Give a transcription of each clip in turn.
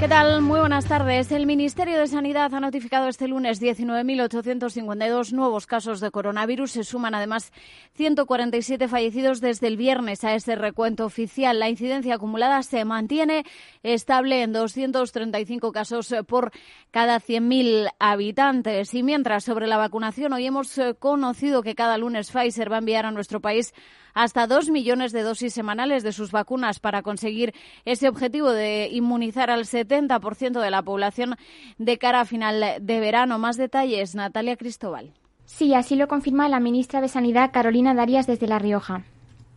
¿Qué tal? Muy buenas tardes. El Ministerio de Sanidad ha notificado este lunes 19.852 nuevos casos de coronavirus. Se suman además 147 fallecidos desde el viernes a ese recuento oficial. La incidencia acumulada se mantiene estable en 235 casos por cada 100.000 habitantes. Y mientras sobre la vacunación, hoy hemos conocido que cada lunes Pfizer va a enviar a nuestro país hasta dos millones de dosis semanales de sus vacunas para conseguir ese objetivo de inmunizar al 70% de la población de cara a final de verano. Más detalles, Natalia Cristóbal. Sí, así lo confirma la ministra de Sanidad, Carolina Darias, desde La Rioja.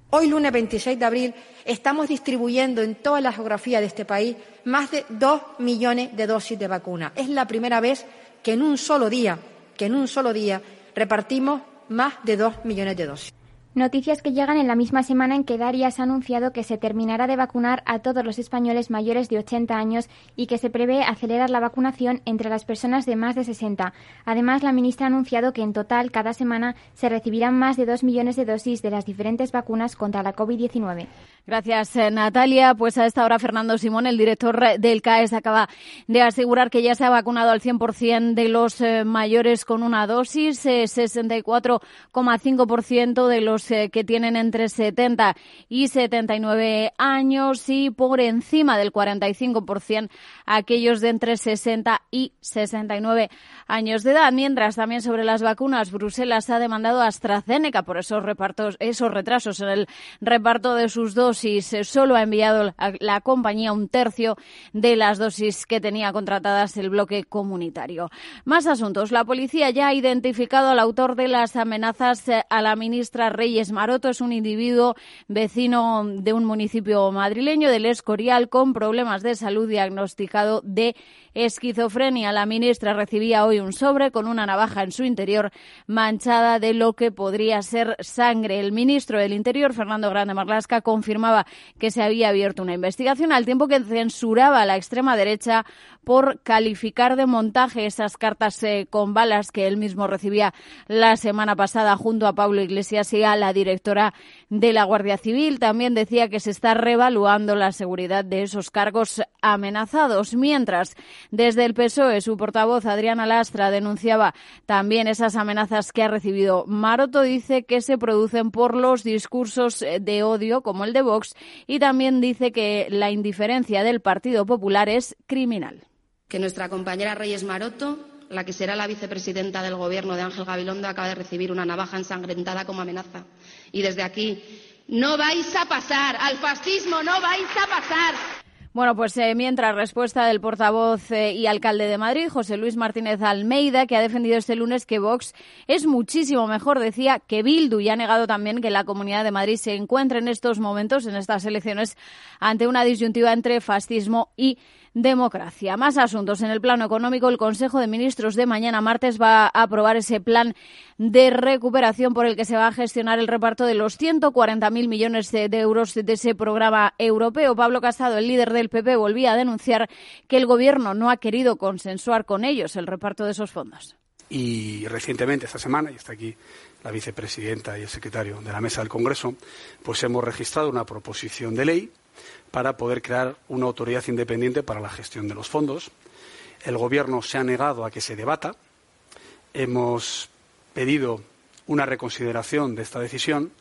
Hoy, lunes 26 de abril, estamos distribuyendo en toda la geografía de este país más de dos millones de dosis de vacuna. Es la primera vez que en un solo día, que en un solo día repartimos más de dos millones de dosis. Noticias que llegan en la misma semana en que Darias ha anunciado que se terminará de vacunar a todos los españoles mayores de 80 años y que se prevé acelerar la vacunación entre las personas de más de 60. Además, la ministra ha anunciado que en total cada semana se recibirán más de dos millones de dosis de las diferentes vacunas contra la COVID-19. Gracias, eh, Natalia. Pues a esta hora Fernando Simón, el director del CAES, acaba de asegurar que ya se ha vacunado al 100% de los eh, mayores con una dosis, 64,5% eh, de los que tienen entre 70 y 79 años y por encima del 45% aquellos de entre 60 y 69 años de edad. Mientras también sobre las vacunas, Bruselas ha demandado a AstraZeneca por esos repartos, esos retrasos en el reparto de sus dos dosis. Solo ha enviado la compañía un tercio de las dosis que tenía contratadas el bloque comunitario. Más asuntos. La policía ya ha identificado al autor de las amenazas a la ministra Reyes Maroto. Es un individuo vecino de un municipio madrileño del Escorial con problemas de salud diagnosticado de esquizofrenia. La ministra recibía hoy un sobre con una navaja en su interior manchada de lo que podría ser sangre. El ministro del Interior, Fernando Grande Marlasca, confirmaba que se había abierto una investigación al tiempo que censuraba a la extrema derecha por calificar de montaje esas cartas eh, con balas que él mismo recibía la semana pasada junto a Pablo Iglesias y a la directora de la Guardia Civil. También decía que se está revaluando la seguridad de esos cargos amenazados, mientras desde el PSOE su portavoz Adriana Lastra denunciaba también esas amenazas que ha recibido. Maroto dice que se producen por los discursos eh, de odio como el de Vox y también dice que la indiferencia del Partido Popular es criminal que nuestra compañera Reyes Maroto, la que será la vicepresidenta del Gobierno de Ángel Gabilondo, acaba de recibir una navaja ensangrentada como amenaza. Y desde aquí, no vais a pasar, al fascismo no vais a pasar. Bueno, pues eh, mientras respuesta del portavoz eh, y alcalde de Madrid, José Luis Martínez Almeida, que ha defendido este lunes que Vox es muchísimo mejor, decía, que Bildu y ha negado también que la Comunidad de Madrid se encuentre en estos momentos, en estas elecciones, ante una disyuntiva entre fascismo y democracia. Más asuntos. En el plano económico, el Consejo de Ministros de mañana martes va a aprobar ese plan de recuperación por el que se va a gestionar el reparto de los 140.000 millones de, euros de ese programa europeo. Pablo Casado, el líder del PP, volvía a denunciar que el Gobierno no ha querido consensuar con ellos el reparto de esos fondos. Y recientemente, esta semana, y está aquí la vicepresidenta y el secretario de la mesa del Congreso, pues hemos registrado una proposición de ley para poder crear una autoridad independiente para la gestión de los fondos. El Gobierno se ha negado a que se debata. Hemos pedido una reconsideración de esta decisión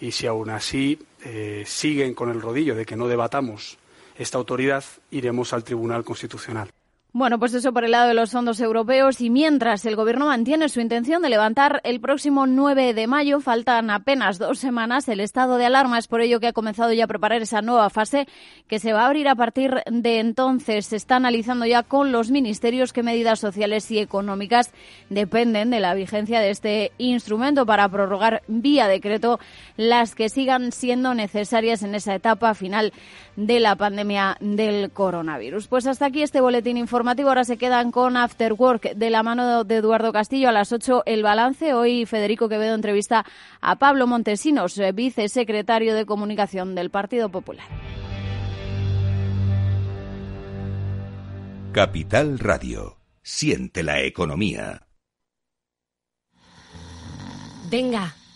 y si aún así eh, siguen con el rodillo de que no debatamos esta autoridad, iremos al Tribunal Constitucional. Bueno, pues eso por el lado de los fondos europeos y mientras el Gobierno mantiene su intención de levantar el próximo 9 de mayo, faltan apenas dos semanas, el estado de alarma es por ello que ha comenzado ya a preparar esa nueva fase que se va a abrir a partir de entonces. Se está analizando ya con los ministerios qué medidas sociales y económicas dependen de la vigencia de este instrumento para prorrogar vía decreto las que sigan siendo necesarias en esa etapa final de la pandemia del coronavirus. Pues hasta aquí este boletín informativo informativo. Ahora se quedan con After Work de la mano de Eduardo Castillo a las 8 el balance. Hoy Federico Quevedo entrevista a Pablo Montesinos, eh, vicesecretario de Comunicación del Partido Popular. Capital Radio. Siente la economía. Venga,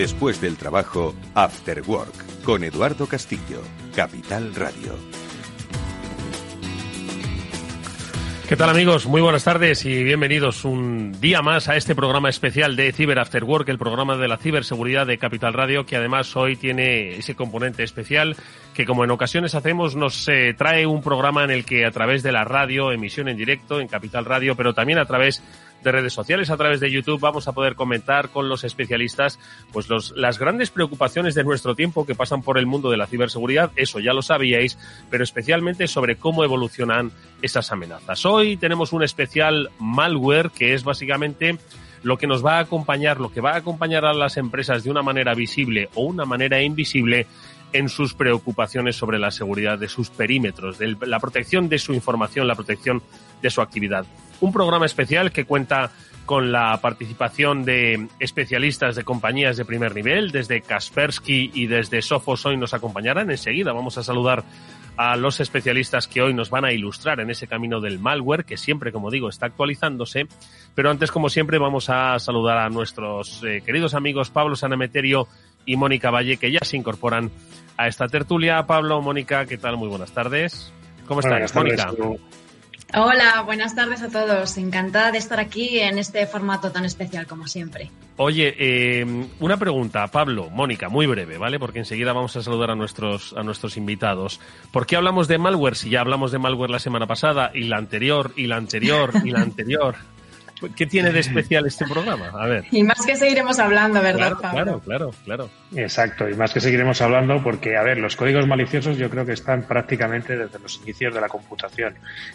Después del trabajo, After Work, con Eduardo Castillo, Capital Radio. ¿Qué tal amigos? Muy buenas tardes y bienvenidos un día más a este programa especial de Cyber After Work, el programa de la ciberseguridad de Capital Radio, que además hoy tiene ese componente especial que como en ocasiones hacemos nos eh, trae un programa en el que a través de la radio, emisión en directo en Capital Radio, pero también a través de redes sociales, a través de YouTube, vamos a poder comentar con los especialistas pues los, las grandes preocupaciones de nuestro tiempo que pasan por el mundo de la ciberseguridad, eso ya lo sabíais, pero especialmente sobre cómo evolucionan esas amenazas. Hoy tenemos un especial malware que es básicamente lo que nos va a acompañar, lo que va a acompañar a las empresas de una manera visible o una manera invisible en sus preocupaciones sobre la seguridad de sus perímetros, de la protección de su información, la protección de su actividad. Un programa especial que cuenta con la participación de especialistas de compañías de primer nivel, desde Kaspersky y desde Sophos hoy nos acompañarán. Enseguida vamos a saludar a los especialistas que hoy nos van a ilustrar en ese camino del malware, que siempre, como digo, está actualizándose. Pero antes, como siempre, vamos a saludar a nuestros eh, queridos amigos Pablo Sanemeterio y Mónica Valle, que ya se incorporan a esta tertulia. Pablo, Mónica, ¿qué tal? Muy buenas tardes. ¿Cómo estás, Mónica? Hola, buenas tardes a todos. Encantada de estar aquí en este formato tan especial como siempre. Oye, eh, una pregunta, Pablo, Mónica, muy breve, ¿vale? Porque enseguida vamos a saludar a nuestros, a nuestros invitados. ¿Por qué hablamos de malware si ya hablamos de malware la semana pasada y la anterior y la anterior y la anterior? ¿Qué tiene de especial este programa? A ver. Y más que seguiremos hablando, ¿verdad, claro, Claro, claro, claro. Exacto, y más que seguiremos hablando porque, a ver, los códigos maliciosos yo creo que están prácticamente desde los inicios de la computación.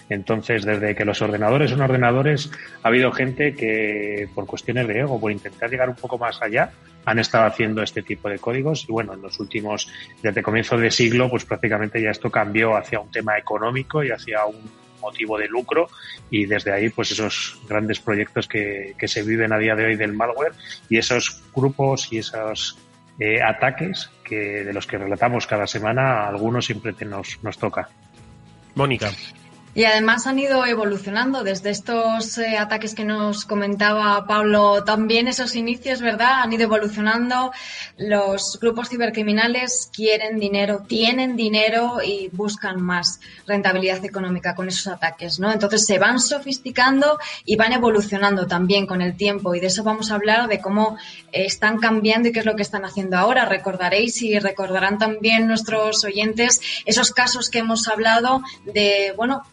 Entonces, desde que los ordenadores son ordenadores, ha habido gente que, por cuestiones de ego, por intentar llegar un poco más allá, han estado haciendo este tipo de códigos y bueno, en los últimos, desde comienzo de siglo, pues prácticamente ya esto cambió hacia un tema económico y hacia un motivo de lucro y desde ahí pues esos grandes proyectos que, que se viven a día de hoy del malware y esos grupos y esos eh, ataques que de los que relatamos cada semana, algunos siempre te nos, nos toca. Mónica. Y además han ido evolucionando desde estos eh, ataques que nos comentaba Pablo, también esos inicios, ¿verdad? Han ido evolucionando. Los grupos cibercriminales quieren dinero, tienen dinero y buscan más rentabilidad económica con esos ataques, ¿no? Entonces se van sofisticando y van evolucionando también con el tiempo y de eso vamos a hablar, de cómo están cambiando y qué es lo que están haciendo ahora. Recordaréis y recordarán también nuestros oyentes esos casos que hemos hablado de, bueno,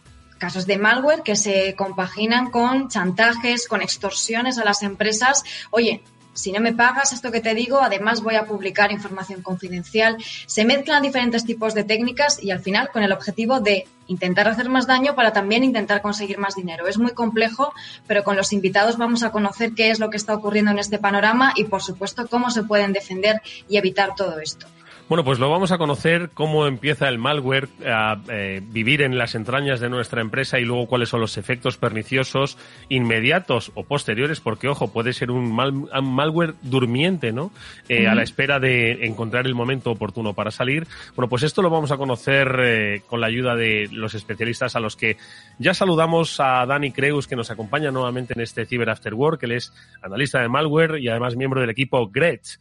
casos de malware que se compaginan con chantajes, con extorsiones a las empresas. Oye, si no me pagas esto que te digo, además voy a publicar información confidencial. Se mezclan diferentes tipos de técnicas y al final con el objetivo de intentar hacer más daño para también intentar conseguir más dinero. Es muy complejo, pero con los invitados vamos a conocer qué es lo que está ocurriendo en este panorama y, por supuesto, cómo se pueden defender y evitar todo esto. Bueno, pues lo vamos a conocer cómo empieza el malware a eh, vivir en las entrañas de nuestra empresa y luego cuáles son los efectos perniciosos inmediatos o posteriores, porque ojo, puede ser un, malware durmiente, ¿no? Eh, a la espera de encontrar el momento oportuno para salir. Bueno, pues esto lo vamos a conocer eh, con la ayuda de los especialistas a los que ya saludamos a Dani Creus, que nos acompaña nuevamente en este Cyber After Work. Él es analista de malware y además miembro del equipo Gretsch.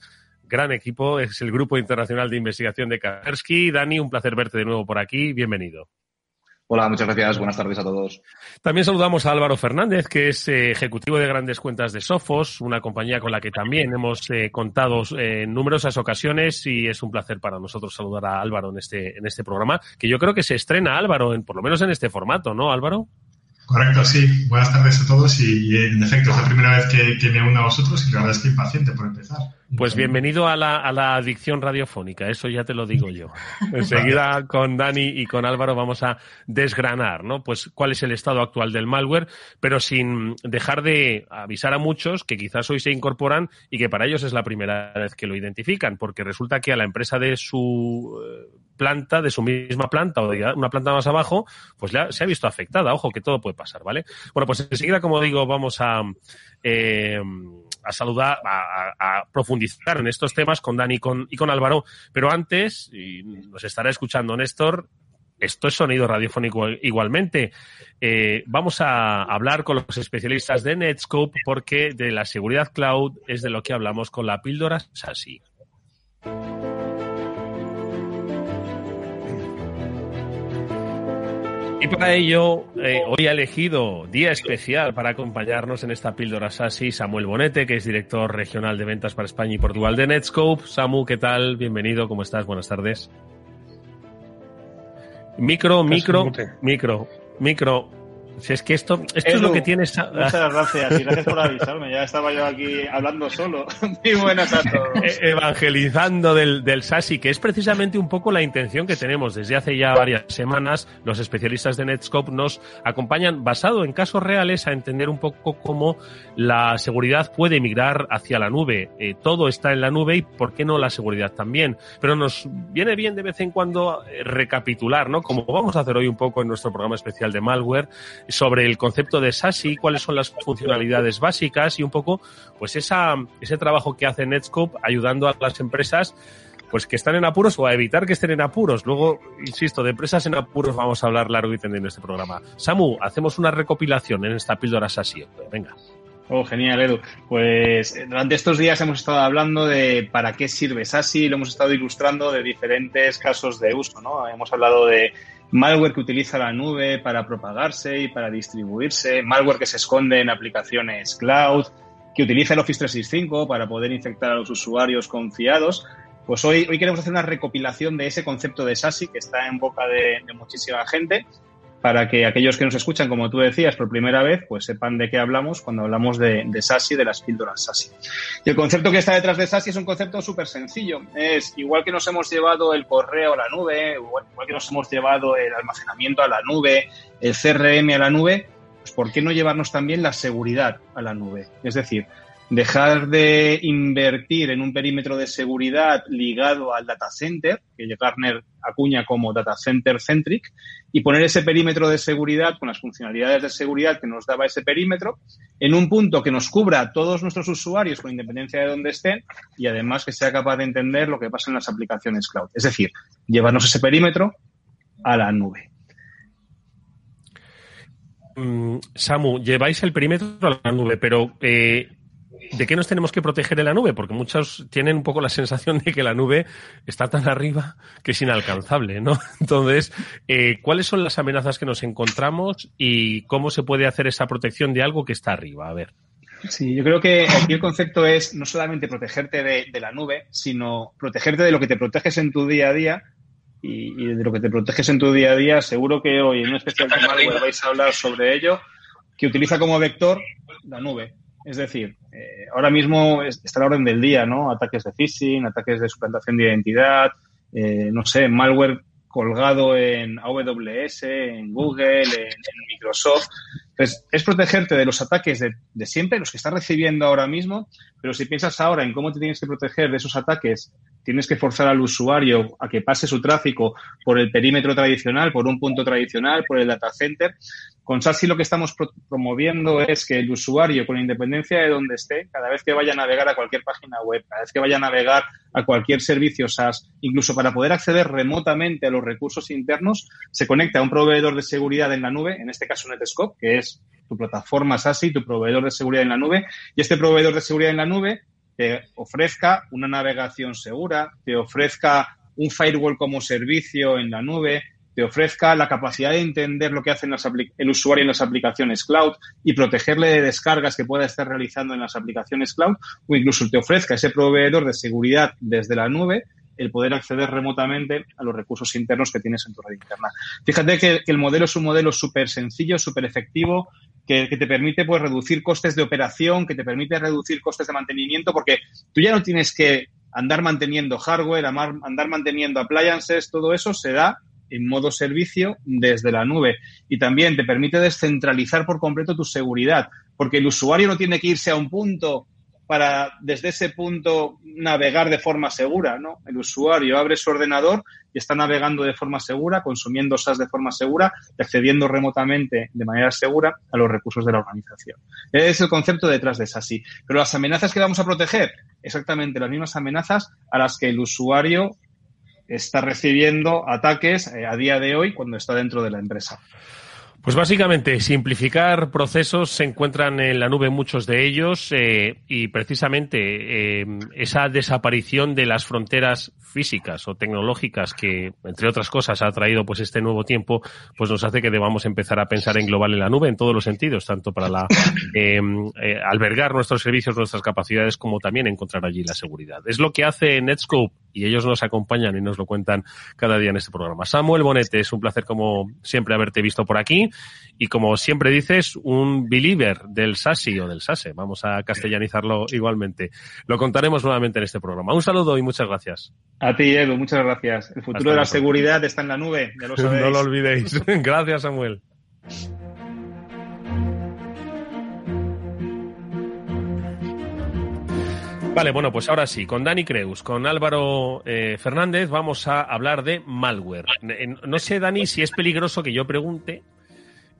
Gran equipo, es el Grupo Internacional de Investigación de Kaspersky. Dani, un placer verte de nuevo por aquí. Bienvenido. Hola, muchas gracias. Buenas tardes a todos. También saludamos a Álvaro Fernández, que es eh, ejecutivo de grandes cuentas de Sofos, una compañía con la que también hemos eh, contado eh, en numerosas ocasiones y es un placer para nosotros saludar a Álvaro en este, en este programa, que yo creo que se estrena Álvaro, en, por lo menos en este formato, ¿no, Álvaro? Correcto, sí. Buenas tardes a todos y, en efecto es la primera vez que, que me uno a vosotros y la verdad es que impaciente por empezar. Pues bienvenido a la, a la adicción radiofónica, eso ya te lo digo yo. Enseguida con Dani y con Álvaro vamos a desgranar, ¿no? Pues cuál es el estado actual del malware, pero sin dejar de avisar a muchos que quizás hoy se incorporan y que para ellos es la primera vez que lo identifican, porque resulta que a la empresa de su eh, planta, de su misma planta o de una planta más abajo, pues ya se ha visto afectada. Ojo, que todo puede pasar, ¿vale? Bueno, pues enseguida, como digo, vamos a... Eh, a saludar, a, profundizar en estos temas con Dani y con, y con Álvaro. Pero antes, y nos estará escuchando Néstor, esto es sonido radiofónico igualmente. Eh, vamos a hablar con los especialistas de Netscope porque de la seguridad cloud es de lo que hablamos con la píldora SASI. Y para ello, eh, hoy ha elegido día especial para acompañarnos en esta píldora SASI Samuel Bonete, que es director regional de ventas para España y Portugal de Netscope. Samu, ¿qué tal? Bienvenido, ¿cómo estás? Buenas tardes. Micro, micro, micro, micro. Si es que esto, esto es lo que tienes. Muchas gracias y gracias por avisarme. Ya estaba yo aquí hablando solo. Muy buenas a todos. E-, evangelizando del, del SASI, que es precisamente un poco la intención que tenemos desde hace ya varias semanas. Los especialistas de Netscope nos acompañan, basado en casos reales, a entender un poco cómo la seguridad puede migrar hacia la nube. Eh, todo está en la nube y por qué no la seguridad también. Pero nos viene bien de vez en cuando eh, recapitular, ¿no? Como vamos a hacer hoy un poco en nuestro programa especial de malware sobre el concepto de SASI, cuáles son las funcionalidades básicas y un poco, pues esa, ese trabajo que hace Netscope ayudando a las empresas pues que están en apuros o a evitar que estén en apuros. Luego, insisto, de empresas en apuros vamos a hablar largo y tendido en este programa. Samu, hacemos una recopilación en esta píldora SASI. Venga. Oh, genial, Edu. Pues eh, durante estos días hemos estado hablando de para qué sirve SASI, lo hemos estado ilustrando de diferentes casos de uso, ¿no? Hemos hablado de malware que utiliza la nube para propagarse y para distribuirse, malware que se esconde en aplicaciones cloud, que utiliza el Office 365 para poder infectar a los usuarios confiados. Pues hoy, hoy queremos hacer una recopilación de ese concepto de SASI que está en boca de muchísima gente para que aquellos que nos escuchan, como tú decías, por primera vez, pues sepan de qué hablamos cuando hablamos de, de SASI, de las píldoras SASI. Y el concepto que está detrás de SASI es un concepto súper sencillo. Es igual que nos hemos llevado el correo a la nube, igual, que nos hemos llevado el almacenamiento a la nube, el CRM a la nube, pues ¿por qué no llevarnos también la seguridad a la nube? Es decir, dejar de invertir en un perímetro de seguridad ligado al data center, que Gartner acuña como data center centric, y poner ese perímetro de seguridad con las funcionalidades de seguridad que nos daba ese perímetro en un punto que nos cubra a todos nuestros usuarios con independencia de dónde estén y además que sea capaz de entender lo que pasa en las aplicaciones cloud. Es decir, llevarnos ese perímetro a la nube. Mm, Samu, lleváis el perímetro a la nube, pero eh, ¿de qué nos tenemos que proteger en la nube? Porque muchos tienen un poco la sensación de que la nube está tan arriba que es inalcanzable, ¿no? Entonces, eh, ¿cuáles son las amenazas que nos encontramos y cómo se puede hacer esa protección de algo que está arriba? A ver. Sí, yo creo que aquí el concepto es no solamente protegerte de, la nube, sino protegerte de lo que te proteges en tu día a día y, de lo que te proteges en tu día a día. Seguro que hoy en un especial de vais a hablar sobre ello, que utiliza como vector la nube. Es decir, eh, ahora mismo está la orden del día, ¿no? Ataques de phishing, ataques de suplantación de identidad, eh, no sé, malware colgado en AWS, en Google, en, Microsoft. Es protegerte de los ataques de, de, siempre, los que estás recibiendo ahora mismo, pero si piensas ahora en cómo te tienes que proteger de esos ataques tienes que forzar al usuario a que pase su tráfico por el perímetro tradicional, por un punto tradicional, por el data center. Con SASI lo que estamos promoviendo es que el usuario, con independencia de donde esté, cada vez que vaya a navegar a cualquier página web, cada vez que vaya a navegar a cualquier servicio SaaS, incluso para poder acceder remotamente a los recursos internos, se conecta a un proveedor de seguridad en la nube, en este caso Netscope, que es tu plataforma SASI, tu proveedor de seguridad en la nube, y este proveedor de seguridad en la nube te ofrezca una navegación segura, te ofrezca un firewall como servicio en la nube, te ofrezca la capacidad de entender lo que hace el usuario en las aplicaciones cloud y protegerle de descargas que pueda estar realizando en las aplicaciones cloud, o incluso te ofrezca ese proveedor de seguridad desde la nube el poder acceder remotamente a los recursos internos que tienes en tu red interna. Fíjate que, el modelo es un modelo súper sencillo, súper efectivo, que, te permite pues, reducir costes de operación, que te permite reducir costes de mantenimiento, porque tú ya no tienes que andar manteniendo hardware, andar manteniendo appliances, todo eso se da en modo servicio desde la nube. Y también te permite descentralizar por completo tu seguridad, porque el usuario no tiene que irse a un punto para desde ese punto navegar de forma segura, ¿no? El usuario abre su ordenador y está navegando de forma segura, consumiendo SaaS de forma segura y accediendo remotamente de manera segura a los recursos de la organización. Es el concepto detrás de SASI. Pero las amenazas que vamos a proteger, exactamente las mismas amenazas a las que el usuario está recibiendo ataques eh, a día de hoy cuando está dentro de la empresa. Pues básicamente, simplificar procesos, se encuentran en la nube muchos de ellos eh, y precisamente eh, esa desaparición de las fronteras físicas o tecnológicas que, entre otras cosas, ha traído pues este nuevo tiempo, pues nos hace que debamos empezar a pensar en global en la nube en todos los sentidos, tanto para la eh, albergar nuestros servicios, nuestras capacidades, como también encontrar allí la seguridad. Es lo que hace Netscope y ellos nos acompañan y nos lo cuentan cada día en este programa. Samuel Bonete, es un placer como siempre haberte visto por aquí y como siempre dices, un believer del SASI o del SASE. Vamos a castellanizarlo igualmente. Lo contaremos nuevamente en este programa. Un saludo y muchas gracias. A ti, Edu, muchas gracias. El futuro de la seguridad está en la nube, ya lo sabéis. no lo olvidéis. gracias, Samuel. Vale, bueno, pues ahora sí, con Dani Creus, con Álvaro eh, Fernández, vamos a hablar de malware. No sé, Dani, si es peligroso que yo pregunte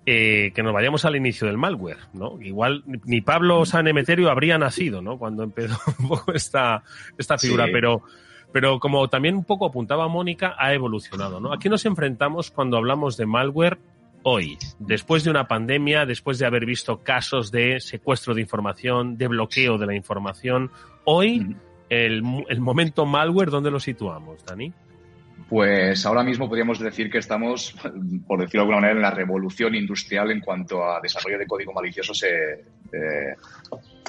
eh, que nos vayamos al inicio del malware, ¿no? Igual ni Pablo San Emeterio habría nacido, ¿no? Cuando empezó un poco esta, esta figura, pero, pero como también un poco apuntaba Mónica, ha evolucionado, ¿no? Aquí nos enfrentamos cuando hablamos de malware hoy, después de una pandemia, después de haber visto casos de secuestro de información, de bloqueo de la información, hoy el, el momento malware, ¿dónde lo situamos, Dani? Pues ahora mismo podríamos decir que estamos, por decirlo de alguna manera, en la revolución industrial en cuanto a desarrollo de código malicioso se, eh,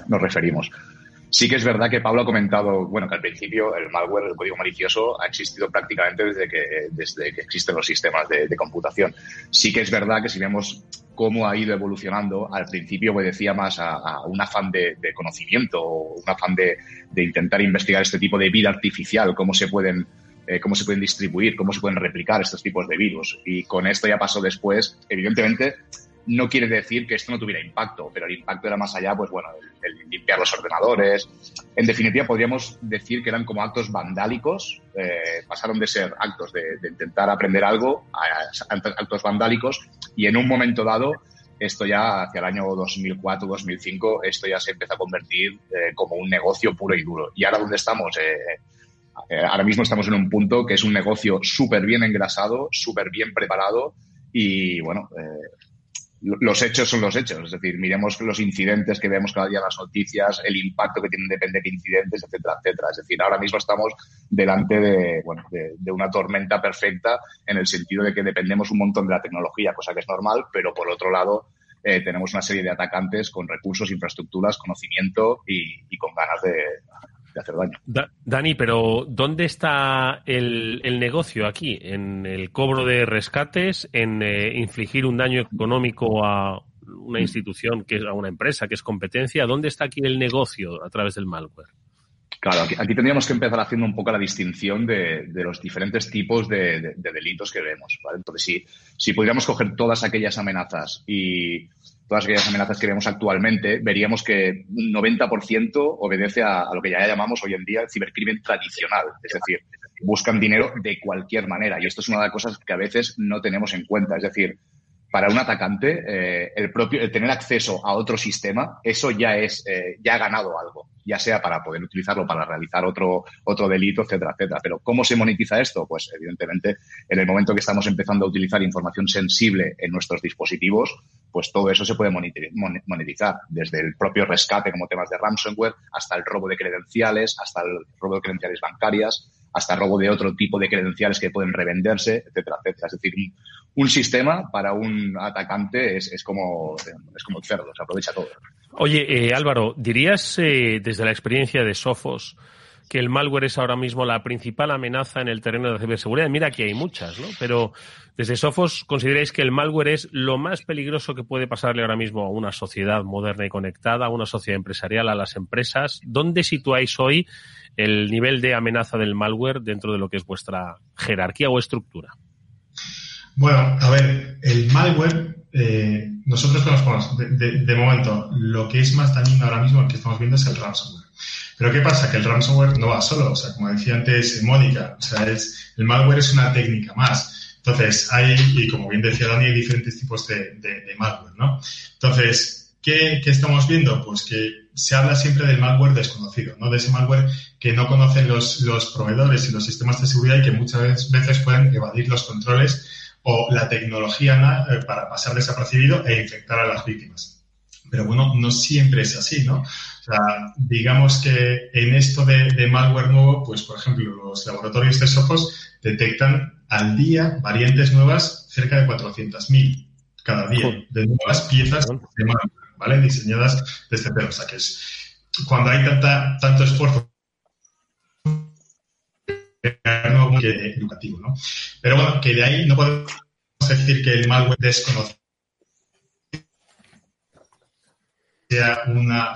nos referimos. Sí que es verdad que Pablo ha comentado, bueno, que al principio el malware, el código malicioso, ha existido prácticamente desde que, desde que existen los sistemas de, computación. Sí que es verdad que si vemos cómo ha ido evolucionando, al principio obedecía más a, un afán de, conocimiento, un afán de, intentar investigar este tipo de vida artificial, cómo se pueden eh, cómo se pueden distribuir, cómo se pueden replicar estos tipos de virus. Y con esto ya pasó después, evidentemente, no quiere decir que esto no tuviera impacto, pero el impacto era más allá, pues bueno, el, limpiar los ordenadores. En definitiva, podríamos decir que eran como actos vandálicos, eh, pasaron de ser actos de, intentar aprender algo a, actos vandálicos y en un momento dado, esto ya hacia el año 2004-2005, esto ya se empezó a convertir eh, como un negocio puro y duro. Y ahora dónde estamos, eh, ahora mismo estamos en un punto que es un negocio súper bien engrasado, súper bien preparado y bueno, los hechos son los hechos. Es decir, miremos los incidentes que vemos cada día en las noticias, el impacto que tienen depende de incidentes, etcétera, etcétera. Es decir, ahora mismo estamos delante de, bueno, de, una tormenta perfecta en el sentido de que dependemos un montón de la tecnología, cosa que es normal, pero por otro lado eh, tenemos una serie de atacantes con recursos, infraestructuras, conocimiento y con ganas de, Dani, pero ¿dónde está el, negocio aquí? ¿En el cobro de rescates? ¿En eh, infligir un daño económico a una institución, que es a una empresa que es competencia? ¿Dónde está aquí el negocio a través del malware? Claro, aquí, tendríamos que empezar haciendo un poco la distinción de, los diferentes tipos de, delitos que vemos. Entonces, si, si pudiéramos coger todas aquellas amenazas y todas aquellas amenazas que vemos actualmente, veríamos que un 90% obedece a, lo que ya llamamos hoy en día el cibercrimen tradicional. Es decir, buscan dinero de cualquier manera. Y esto es una de las cosas que a veces no tenemos en cuenta. Es decir, para un atacante, eh, el propio, el tener acceso a otro sistema, eso ya es, eh, ya ha ganado algo, ya sea para poder utilizarlo para realizar otro, otro delito, etcétera, etcétera. Pero ¿cómo se monetiza esto? Pues evidentemente, en el momento que estamos empezando a utilizar información sensible en nuestros dispositivos, pues todo eso se puede monetizar, desde el propio rescate como temas de ransomware, hasta el robo de credenciales, hasta el robo de credenciales bancarias, hasta robo de otro tipo de credenciales que pueden revenderse, etcétera, etcétera. Es decir, un, sistema para un atacante es, como, es como el cerdo, se aprovecha todo. Oye, eh, Álvaro, ¿dirías eh, desde la experiencia de Sofos que el malware es ahora mismo la principal amenaza en el terreno de la ciberseguridad. Mira que hay muchas, ¿no? Pero desde Sofos, ¿consideráis que el malware es lo más peligroso que puede pasarle ahora mismo a una sociedad moderna y conectada, a una sociedad empresarial, a las empresas? ¿Dónde situáis hoy el nivel de amenaza del malware dentro de lo que es vuestra jerarquía o estructura? Bueno, a ver, el malware, eh, nosotros conocemos de, momento lo que es más dañino ahora mismo, que estamos viendo es el ransomware. Pero ¿qué pasa? Que el ransomware no va solo, o sea, como decía antes Mónica, o sea, es, el malware es una técnica más. Entonces, hay, y como bien decía Dani, hay diferentes tipos de, malware, ¿no? Entonces, ¿qué, ¿qué, estamos viendo? Pues que se habla siempre del malware desconocido, ¿no? De ese malware que no conocen los, los proveedores y los sistemas de seguridad y que muchas veces pueden evadir los controles o la tecnología eh, para pasar desapercibido e infectar a las víctimas. Pero bueno, no siempre es así, ¿no? O sea, digamos que en esto de, malware nuevo, pues por ejemplo, los laboratorios de Sophos detectan al día variantes nuevas cerca de 400.000 cada día de nuevas piezas de malware, ¿vale? Diseñadas desde cero. O sea, que es cuando hay tanta, tanto esfuerzo educativo, ¿no? Pero bueno, que de ahí no podemos decir que el malware desconocido sea una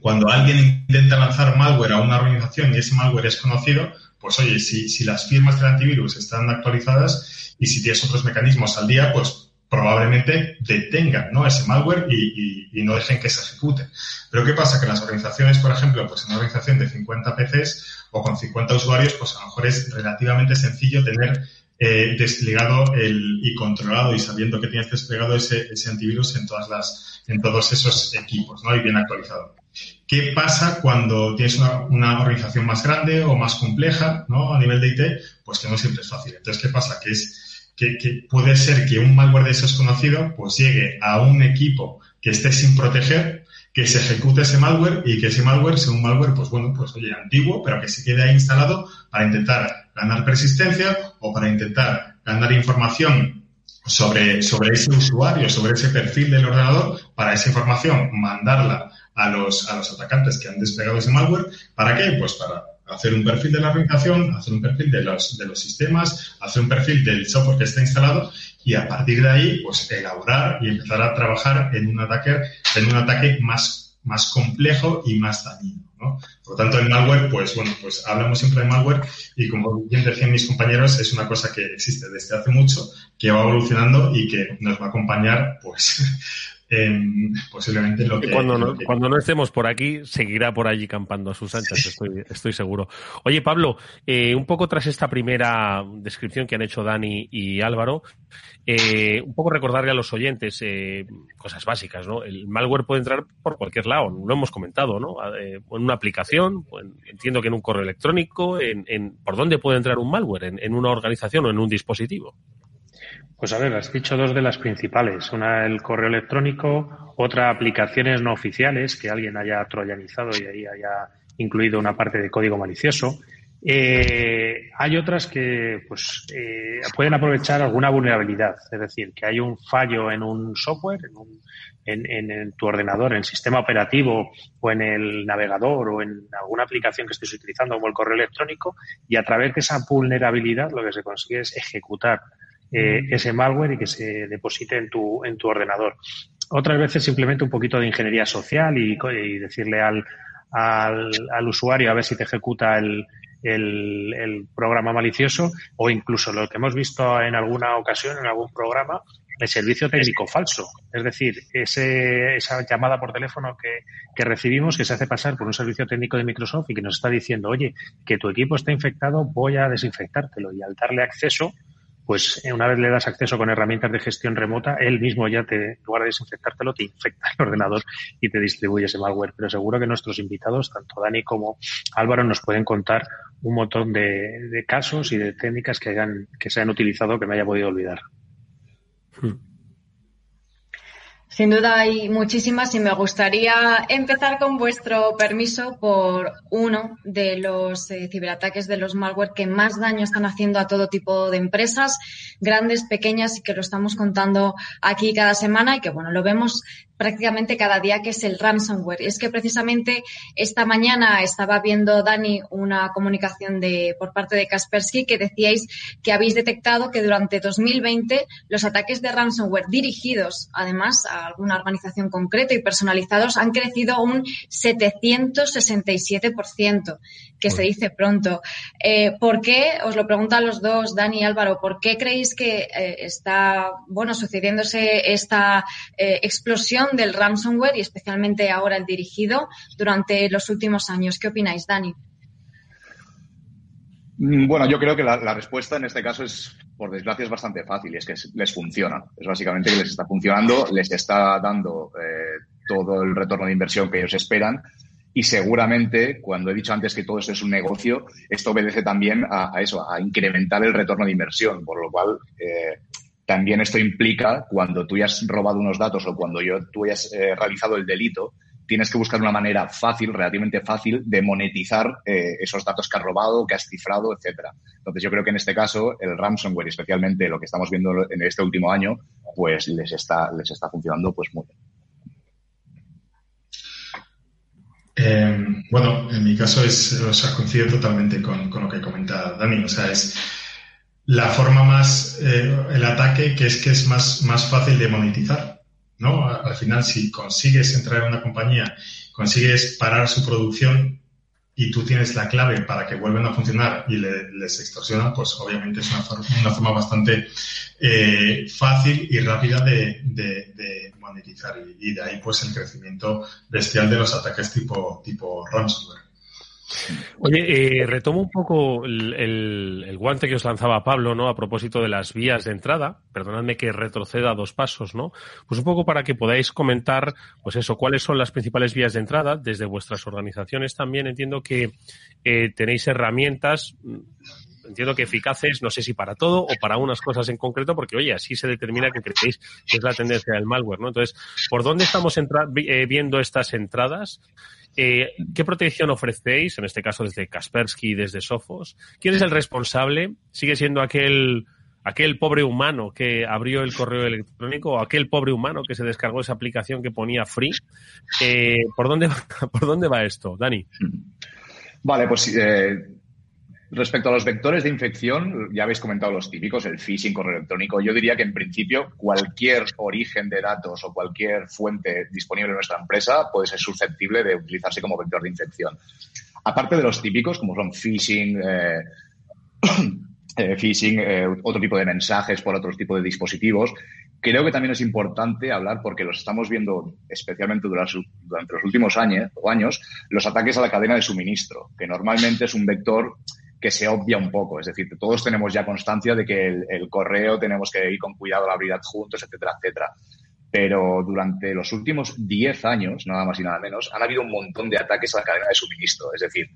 cuando alguien intenta lanzar malware a una organización y ese malware es conocido, pues oye, si, las firmas del antivirus están actualizadas y si tienes otros mecanismos al día, pues probablemente detengan ¿no? ese malware y, y, no dejen que se ejecute. Pero ¿qué pasa? Que las organizaciones, por ejemplo, pues en una organización de 50 PCs o con 50 usuarios, pues a lo mejor es relativamente sencillo tener eh, desplegado el, y controlado y sabiendo que tienes desplegado ese, ese antivirus en todas las, en todos esos equipos, ¿no? Y bien actualizado. ¿Qué pasa cuando tienes una, una, organización más grande o más compleja, ¿no? A nivel de IT, pues que no siempre es fácil. Entonces, ¿qué pasa? Que es, que, que puede ser que un malware de esos conocido, pues llegue a un equipo que esté sin proteger, que se ejecute ese malware y que ese malware sea un malware, pues bueno, pues oye, antiguo, pero que se quede ahí instalado para intentar ganar persistencia o para intentar ganar información sobre, sobre ese usuario, sobre ese perfil del ordenador, para esa información mandarla a los, a los atacantes que han desplegado ese malware. ¿Para qué? Pues para hacer un perfil de la organización, hacer un perfil de los, de los sistemas, hacer un perfil del software que está instalado y a partir de ahí, pues elaborar y empezar a trabajar en un ataque, en un ataque más, más complejo y más dañino. Por lo tanto, el malware, pues bueno, pues hablamos siempre de malware y como bien decían mis compañeros, es una cosa que existe desde hace mucho, que va evolucionando y que nos va a acompañar, pues, posiblemente lo que... Cuando no, cuando no estemos por aquí, seguirá por allí campando a sus anchas, estoy, estoy seguro. Oye, Pablo, eh, un poco tras esta primera descripción que han hecho Dani y Álvaro, eh, un poco recordarle a los oyentes eh, cosas básicas, ¿no? El malware puede entrar por cualquier lado, lo hemos comentado, ¿no? Eh, en una aplicación, entiendo que en un correo electrónico, en, en, ¿por dónde puede entrar un malware? En, en, una organización o en un dispositivo? Pues a ver, has dicho dos de las principales. Una el correo electrónico, otra aplicaciones no oficiales que alguien haya troyanizado y ahí haya incluido una parte de código malicioso. Eh, hay otras que pues, eh, pueden aprovechar alguna vulnerabilidad, es decir, que hay un fallo en un software, en, en, en, tu ordenador, en el sistema operativo o en el navegador o en alguna aplicación que estés utilizando como el correo electrónico y a través de esa vulnerabilidad lo que se consigue es ejecutar eh, ese malware y que se deposite en tu, en tu ordenador. Otras veces simplemente un poquito de ingeniería social y, y decirle al, al, al usuario a ver si te ejecuta el, el, el, programa malicioso o incluso lo que hemos visto en alguna ocasión, en algún programa, el servicio técnico falso. Es decir, ese, esa llamada por teléfono que, que, recibimos que se hace pasar por un servicio técnico de Microsoft y que nos está diciendo, oye, que tu equipo está infectado, voy a desinfectártelo. Y al darle acceso, pues una vez le das acceso con herramientas de gestión remota, él mismo ya te, en lugar de desinfectártelo, te infecta el ordenador y te distribuye ese malware. Pero seguro que nuestros invitados, tanto Dani como Álvaro, nos pueden contar un montón de, casos y de técnicas que, hayan, que se han utilizado que me haya podido olvidar. Hmm. Sin duda hay muchísimas y me gustaría empezar con vuestro permiso por uno de los eh, ciberataques de los malware que más daño están haciendo a todo tipo de empresas, grandes, pequeñas, y que lo estamos contando aquí cada semana y que, bueno, lo vemos prácticamente cada día, que es el ransomware. Y es que precisamente esta mañana estaba viendo, Dani, una comunicación de, por parte de Kaspersky que decíais que habéis detectado que durante 2020 los ataques de ransomware dirigidos, además, a alguna organización concreta y personalizados han crecido un 767%, que se dice pronto. Eh, ¿Por qué? Os lo pregunto a los dos, Dani y Álvaro, ¿por qué creéis que eh, está, bueno, sucediéndose esta eh, explosión del ransomware y especialmente ahora el dirigido durante los últimos años. ¿Qué opináis, Dani? Mm, bueno, yo creo que la, respuesta en este caso es, por desgracia, es bastante fácil y es que les funciona. Es básicamente que les está funcionando, les está dando todo el retorno de inversión que ellos esperan y seguramente, cuando he dicho antes que todo esto es un negocio, esto obedece también a, eso, a incrementar el retorno de inversión, por lo cual eh, también esto implica cuando tú hayas robado unos datos o cuando yo, tú hayas eh, realizado el delito, tienes que buscar una manera fácil, relativamente fácil, de monetizar eh, esos datos que has robado, que has cifrado, etcétera. Entonces, yo creo que en este caso, el ransomware, especialmente lo que estamos viendo en este último año, pues les está, les está funcionando pues muy bien. Eh, bueno, en mi caso es, o sea, coincido totalmente con, con lo que comenta Dani. O sea, es la forma más, eh, el ataque que es que es más, más fácil de monetizar, ¿no? Al final, si consigues entrar en una compañía, consigues parar su producción y tú tienes la clave para que vuelvan a funcionar y les extorsionan, pues obviamente es una, forma, bastante eh, fácil y rápida de, de, monetizar y, y, de ahí pues el crecimiento bestial de los ataques tipo, tipo ransomware. Oye, eh, retomo un poco el, guante que os lanzaba Pablo, ¿no? A propósito de las vías de entrada. Perdonadme que retroceda dos pasos, ¿no? Pues un poco para que podáis comentar, pues eso, cuáles son las principales vías de entrada desde vuestras organizaciones. También entiendo que eh, tenéis herramientas mm, entiendo que eficaces, no sé si para todo o para unas cosas en concreto, porque oye, así se determina que creéis que es la tendencia del malware, ¿no? Entonces, ¿por dónde estamos eh, viendo estas entradas? Eh, ¿Qué protección ofrecéis, en este caso desde Kaspersky y desde Sophos? ¿Quién es el responsable? ¿Sigue siendo aquel, aquel pobre humano que abrió el correo electrónico o aquel pobre humano que se descargó esa aplicación que ponía free? Eh, ¿por, dónde, ¿Por dónde va esto, Dani? Vale, pues eh, Respecto a los vectores de infección, ya habéis comentado los típicos, el phishing, correo electrónico. Yo diría que en principio cualquier origen de datos o cualquier fuente disponible en nuestra empresa puede ser susceptible de utilizarse como vector de infección. Aparte de los típicos, como son phishing, eh, eh, phishing, eh, otro tipo de mensajes por otro tipo de dispositivos, creo que también es importante hablar porque los estamos viendo especialmente durante, los últimos años, años, los ataques a la cadena de suministro, que normalmente es un vector que se obvia un poco. Es decir, todos tenemos ya constancia de que el, correo tenemos que ir con cuidado a la habilidad juntos, etcétera, etcétera. Pero durante los últimos 10 años, nada más y nada menos, han habido un montón de ataques a la cadena de suministro. Es decir,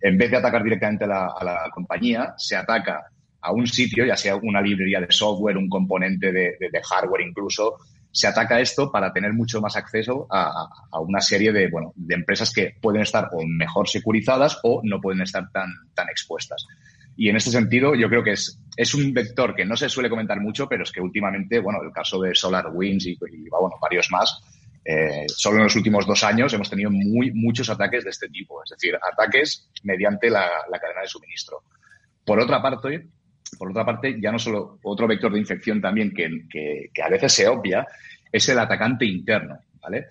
en vez de atacar directamente a la, compañía, se ataca a un sitio, ya sea una librería de software, un componente de hardware incluso, se ataca esto para tener mucho más acceso a, una serie de, bueno, de empresas que pueden estar o mejor securizadas o no pueden estar tan, tan expuestas. Y en este sentido, yo creo que es, es un vector que no se suele comentar mucho, pero es que últimamente, bueno, el caso de SolarWinds y, y bueno, varios más, eh, solo en los últimos dos años hemos tenido muy, muchos ataques de este tipo, es decir, ataques mediante la, cadena de suministro. Por otra parte, por otra parte, ya no solo otro vector de infección también que, que, a veces se obvia es el atacante interno, ¿vale?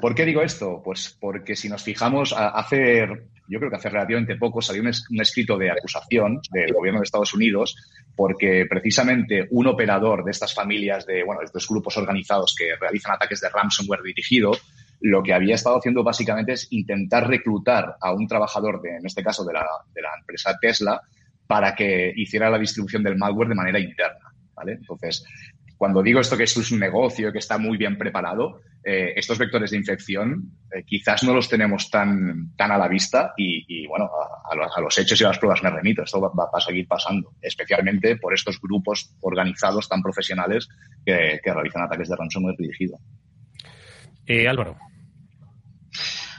¿Por qué digo esto? Pues porque si nos fijamos, hace, yo creo que hace relativamente poco salió un, escrito de acusación del gobierno de Estados Unidos porque precisamente un operador de estas familias de, bueno, de estos grupos organizados que realizan ataques de ransomware dirigido, lo que había estado haciendo básicamente es intentar reclutar a un trabajador, de, en este caso de la, de la empresa Tesla, para que hiciera la distribución del malware de manera interna. ¿vale? Entonces, cuando digo esto que esto es un negocio, que está muy bien preparado, eh, estos vectores de infección eh, quizás no los tenemos tan, tan a la vista y, bueno, a, los, hechos y a las pruebas me remito. Esto va, a seguir pasando, especialmente por estos grupos organizados tan profesionales que, realizan ataques de ransomware dirigido. Eh, Álvaro.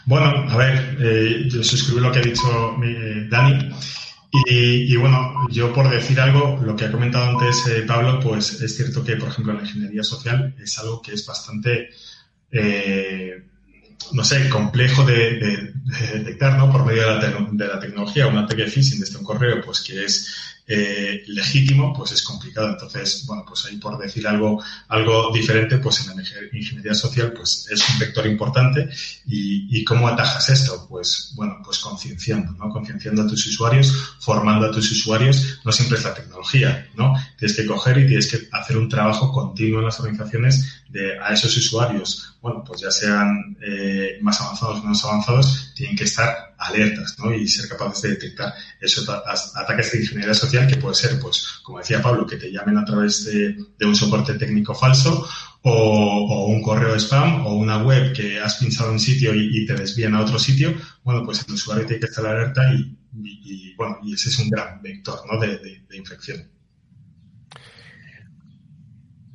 Bueno, a ver, yo suscribo lo que ha dicho Dani. Y, bueno, yo por decir algo, lo que ha comentado antes eh, Pablo, pues es cierto que, por ejemplo, la ingeniería social es algo que es bastante, eh, no sé, complejo de, detectar, ¿no? Por medio de la, de la tecnología, un ataque phishing desde un correo, pues que es eh, legítimo, pues es complicado. Entonces, bueno, pues ahí por decir algo, algo diferente, pues en la ingeniería social, pues es un vector importante. ¿Y, cómo atajas esto? Pues, bueno, pues concienciando, ¿no? Concienciando a tus usuarios, formando a tus usuarios. No siempre es la tecnología, ¿no? Tienes que coger y tienes que hacer un trabajo continuo en las organizaciones de a esos usuarios. Bueno, pues ya sean eh, más avanzados o menos avanzados, tienen que estar alertas ¿no? y ser capaces de detectar esos ataques de ingeniería social que puede ser, pues, como decía Pablo, que te llamen a través de, un soporte técnico falso o, un correo spam o una web que has pinchado en un sitio y, te desvían a otro sitio, bueno, pues el usuario tiene que estar alerta y, bueno, y ese es un gran vector ¿no? de, infección.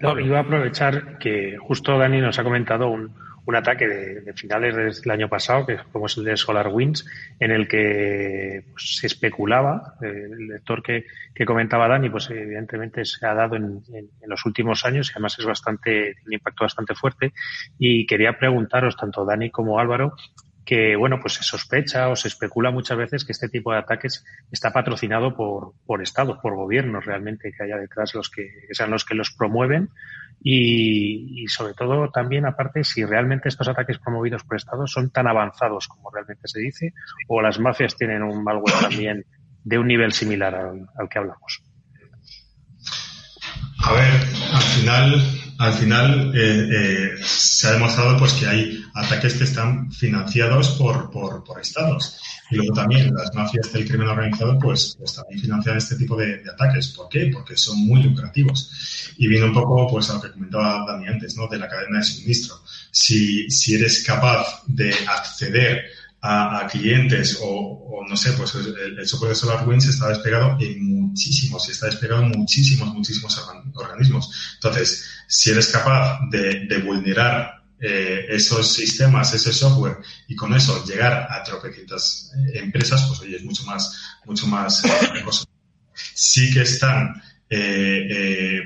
No, iba a aprovechar que justo Dani nos ha comentado un, un ataque de, finales del año pasado, que como es el de SolarWinds, en el que pues, se especulaba, eh, el lector que, que, comentaba Dani, pues evidentemente se ha dado en, los últimos años y además es bastante, tiene un impacto bastante fuerte. Y quería preguntaros, tanto Dani como Álvaro, que bueno, pues se sospecha o se especula muchas veces que este tipo de ataques está patrocinado por, por estados, por gobiernos realmente que haya detrás los que sean los que los promueven y, sobre todo también aparte si realmente estos ataques promovidos por Estados son tan avanzados como realmente se dice o las mafias tienen un malware también de un nivel similar al, que hablamos. A ver, al final, al final eh, eh, se ha demostrado pues que hay ataques que están financiados por, por, por estados. Y luego también las mafias del crimen organizado pues, pues también financian este tipo de, ataques. ¿Por qué? Porque son muy lucrativos. Y viene un poco pues a lo que comentaba Dani antes, ¿no? De la cadena de suministro. Si, si eres capaz de acceder a, clientes o, no sé, pues el, software de SolarWinds está desplegado en muchísimos, y está desplegado en muchísimos, muchísimos organismos. Entonces, si eres capaz de, vulnerar eh, esos sistemas, ese software y con eso llegar a tropecientas eh, empresas, pues oye, es mucho más, mucho más eh, Sí que están,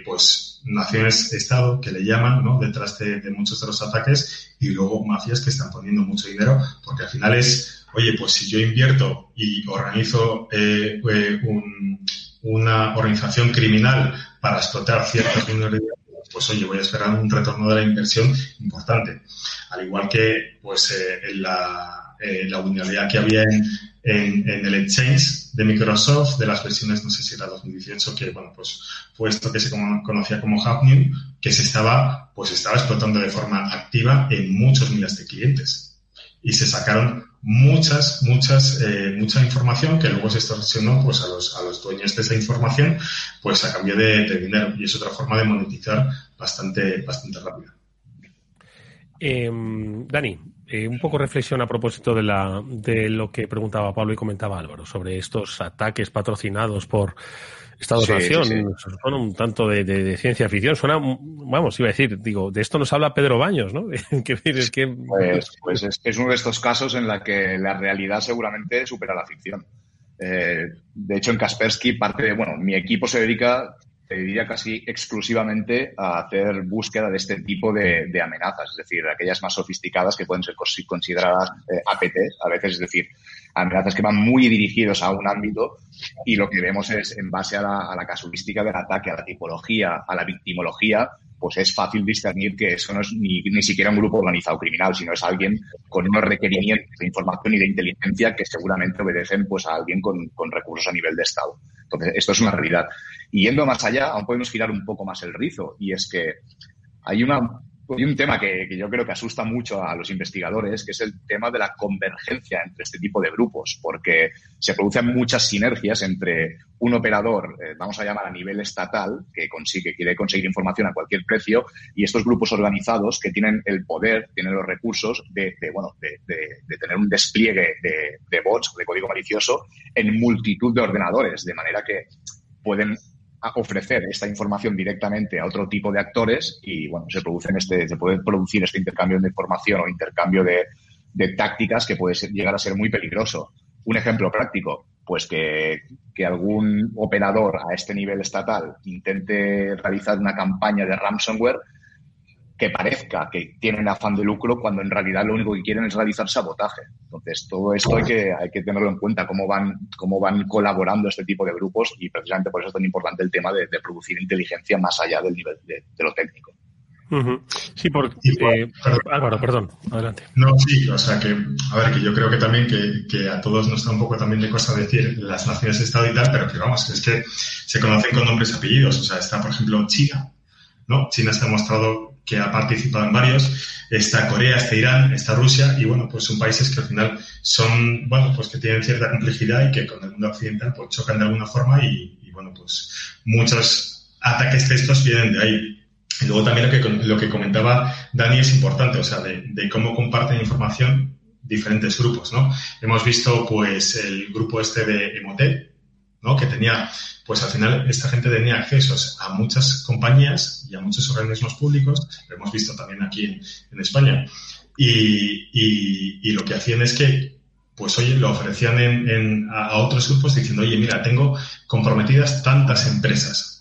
pues, naciones-estado que le llaman, ¿no? Detrás de, muchos de los ataques y luego mafias que están poniendo mucho dinero porque al final es, oye, pues si yo invierto y organizo una organización criminal para explotar ciertas minorías pues oye, voy a esperar un retorno de la inversión importante. Al igual que pues eh, la, eh, la vulnerabilidad que había en, en, el Exchange de Microsoft, de las versiones, no sé si era 2018, que bueno, pues fue esto que se conocía como Happening, que se estaba, pues estaba explotando de forma activa en muchos miles de clientes. Y se sacaron muchas, muchas, eh, mucha información que luego se extorsionó pues, a, los, a los dueños de esa información pues a cambio de, dinero. Y es otra forma de monetizar bastante, bastante rápida. Em, Dani, eh, un poco reflexión a propósito de, la, de lo que preguntaba Pablo y comentaba Álvaro sobre estos ataques patrocinados por Estados-Nación. Suena un tanto de, ciencia ficción. Suena, vamos, iba a decir, digo, de esto nos habla Pedro Baños, ¿no? es que... Pues, pues es, uno de estos casos en la que la realidad seguramente supera la ficción. Eh, de hecho, en Kaspersky, parte de, bueno, mi equipo se dedica, diría casi exclusivamente a hacer búsqueda de este tipo de, amenazas, es decir, aquellas más sofisticadas que pueden ser consideradas eh, a veces, es decir, amenazas que van muy dirigidos a un ámbito y lo que vemos es, en base a la, casuística del ataque, a la tipología, a la victimología, pues es fácil discernir que eso no es ni, ni, siquiera un grupo organizado criminal, sino es alguien con unos requerimientos de información y de inteligencia que seguramente obedecen pues a alguien con, con recursos a nivel de Estado. Entonces, esto es una realidad. Y yendo más allá, aún podemos girar un poco más el rizo, y es que hay una hay un tema que, yo creo que asusta mucho a los investigadores, que es el tema de la convergencia entre este tipo de grupos, porque se producen muchas sinergias entre un operador, eh, vamos a llamar a nivel estatal, que consigue, quiere conseguir información a cualquier precio, y estos grupos organizados que tienen el poder, tienen los recursos de, bueno, de, tener un despliegue de, de bots, de código malicioso, en multitud de ordenadores, de manera que pueden ofrecer esta información directamente a otro tipo de actores y bueno, se producen este, se puede producir este intercambio de información o intercambio de, tácticas que puede llegar a ser muy peligroso. Un ejemplo práctico, pues que, que, algún operador a este nivel estatal intente realizar una campaña de ransomware que parezca que tienen afán de lucro cuando en realidad lo único que quieren es realizar sabotaje. Entonces, todo esto hay que, hay que tenerlo en cuenta, cómo van, cómo van colaborando este tipo de grupos y precisamente por eso es tan importante el tema de, producir inteligencia más allá del nivel de, lo técnico. Sí, porque... Eh, Álvaro, perdón, adelante. No, sí, o sea que, a ver, que yo creo que también que, que a todos nos da un poco también de cosa decir las naciones de Estado y tal, pero que vamos, es que se conocen con nombres y apellidos. O sea, está, por ejemplo, China, China se ha demostrado que ha participado en varios. Está Corea, está Irán, está Rusia y bueno, pues son países que al final son, bueno, pues que tienen cierta complejidad y que con el mundo occidental pues chocan de alguna forma y, bueno, pues muchos ataques de estos vienen de ahí. Y luego también lo que, lo que comentaba Dani es importante, o sea, de, de cómo comparten información diferentes grupos, ¿no? Hemos visto pues el grupo este de Emotet, ¿no? Que tenía, pues al final esta gente tenía accesos a muchas compañías y a muchos organismos públicos, lo hemos visto también aquí en, España, y, lo que hacían es que, pues oye, lo ofrecían en, a, otros grupos diciendo, oye, mira, tengo comprometidas tantas empresas,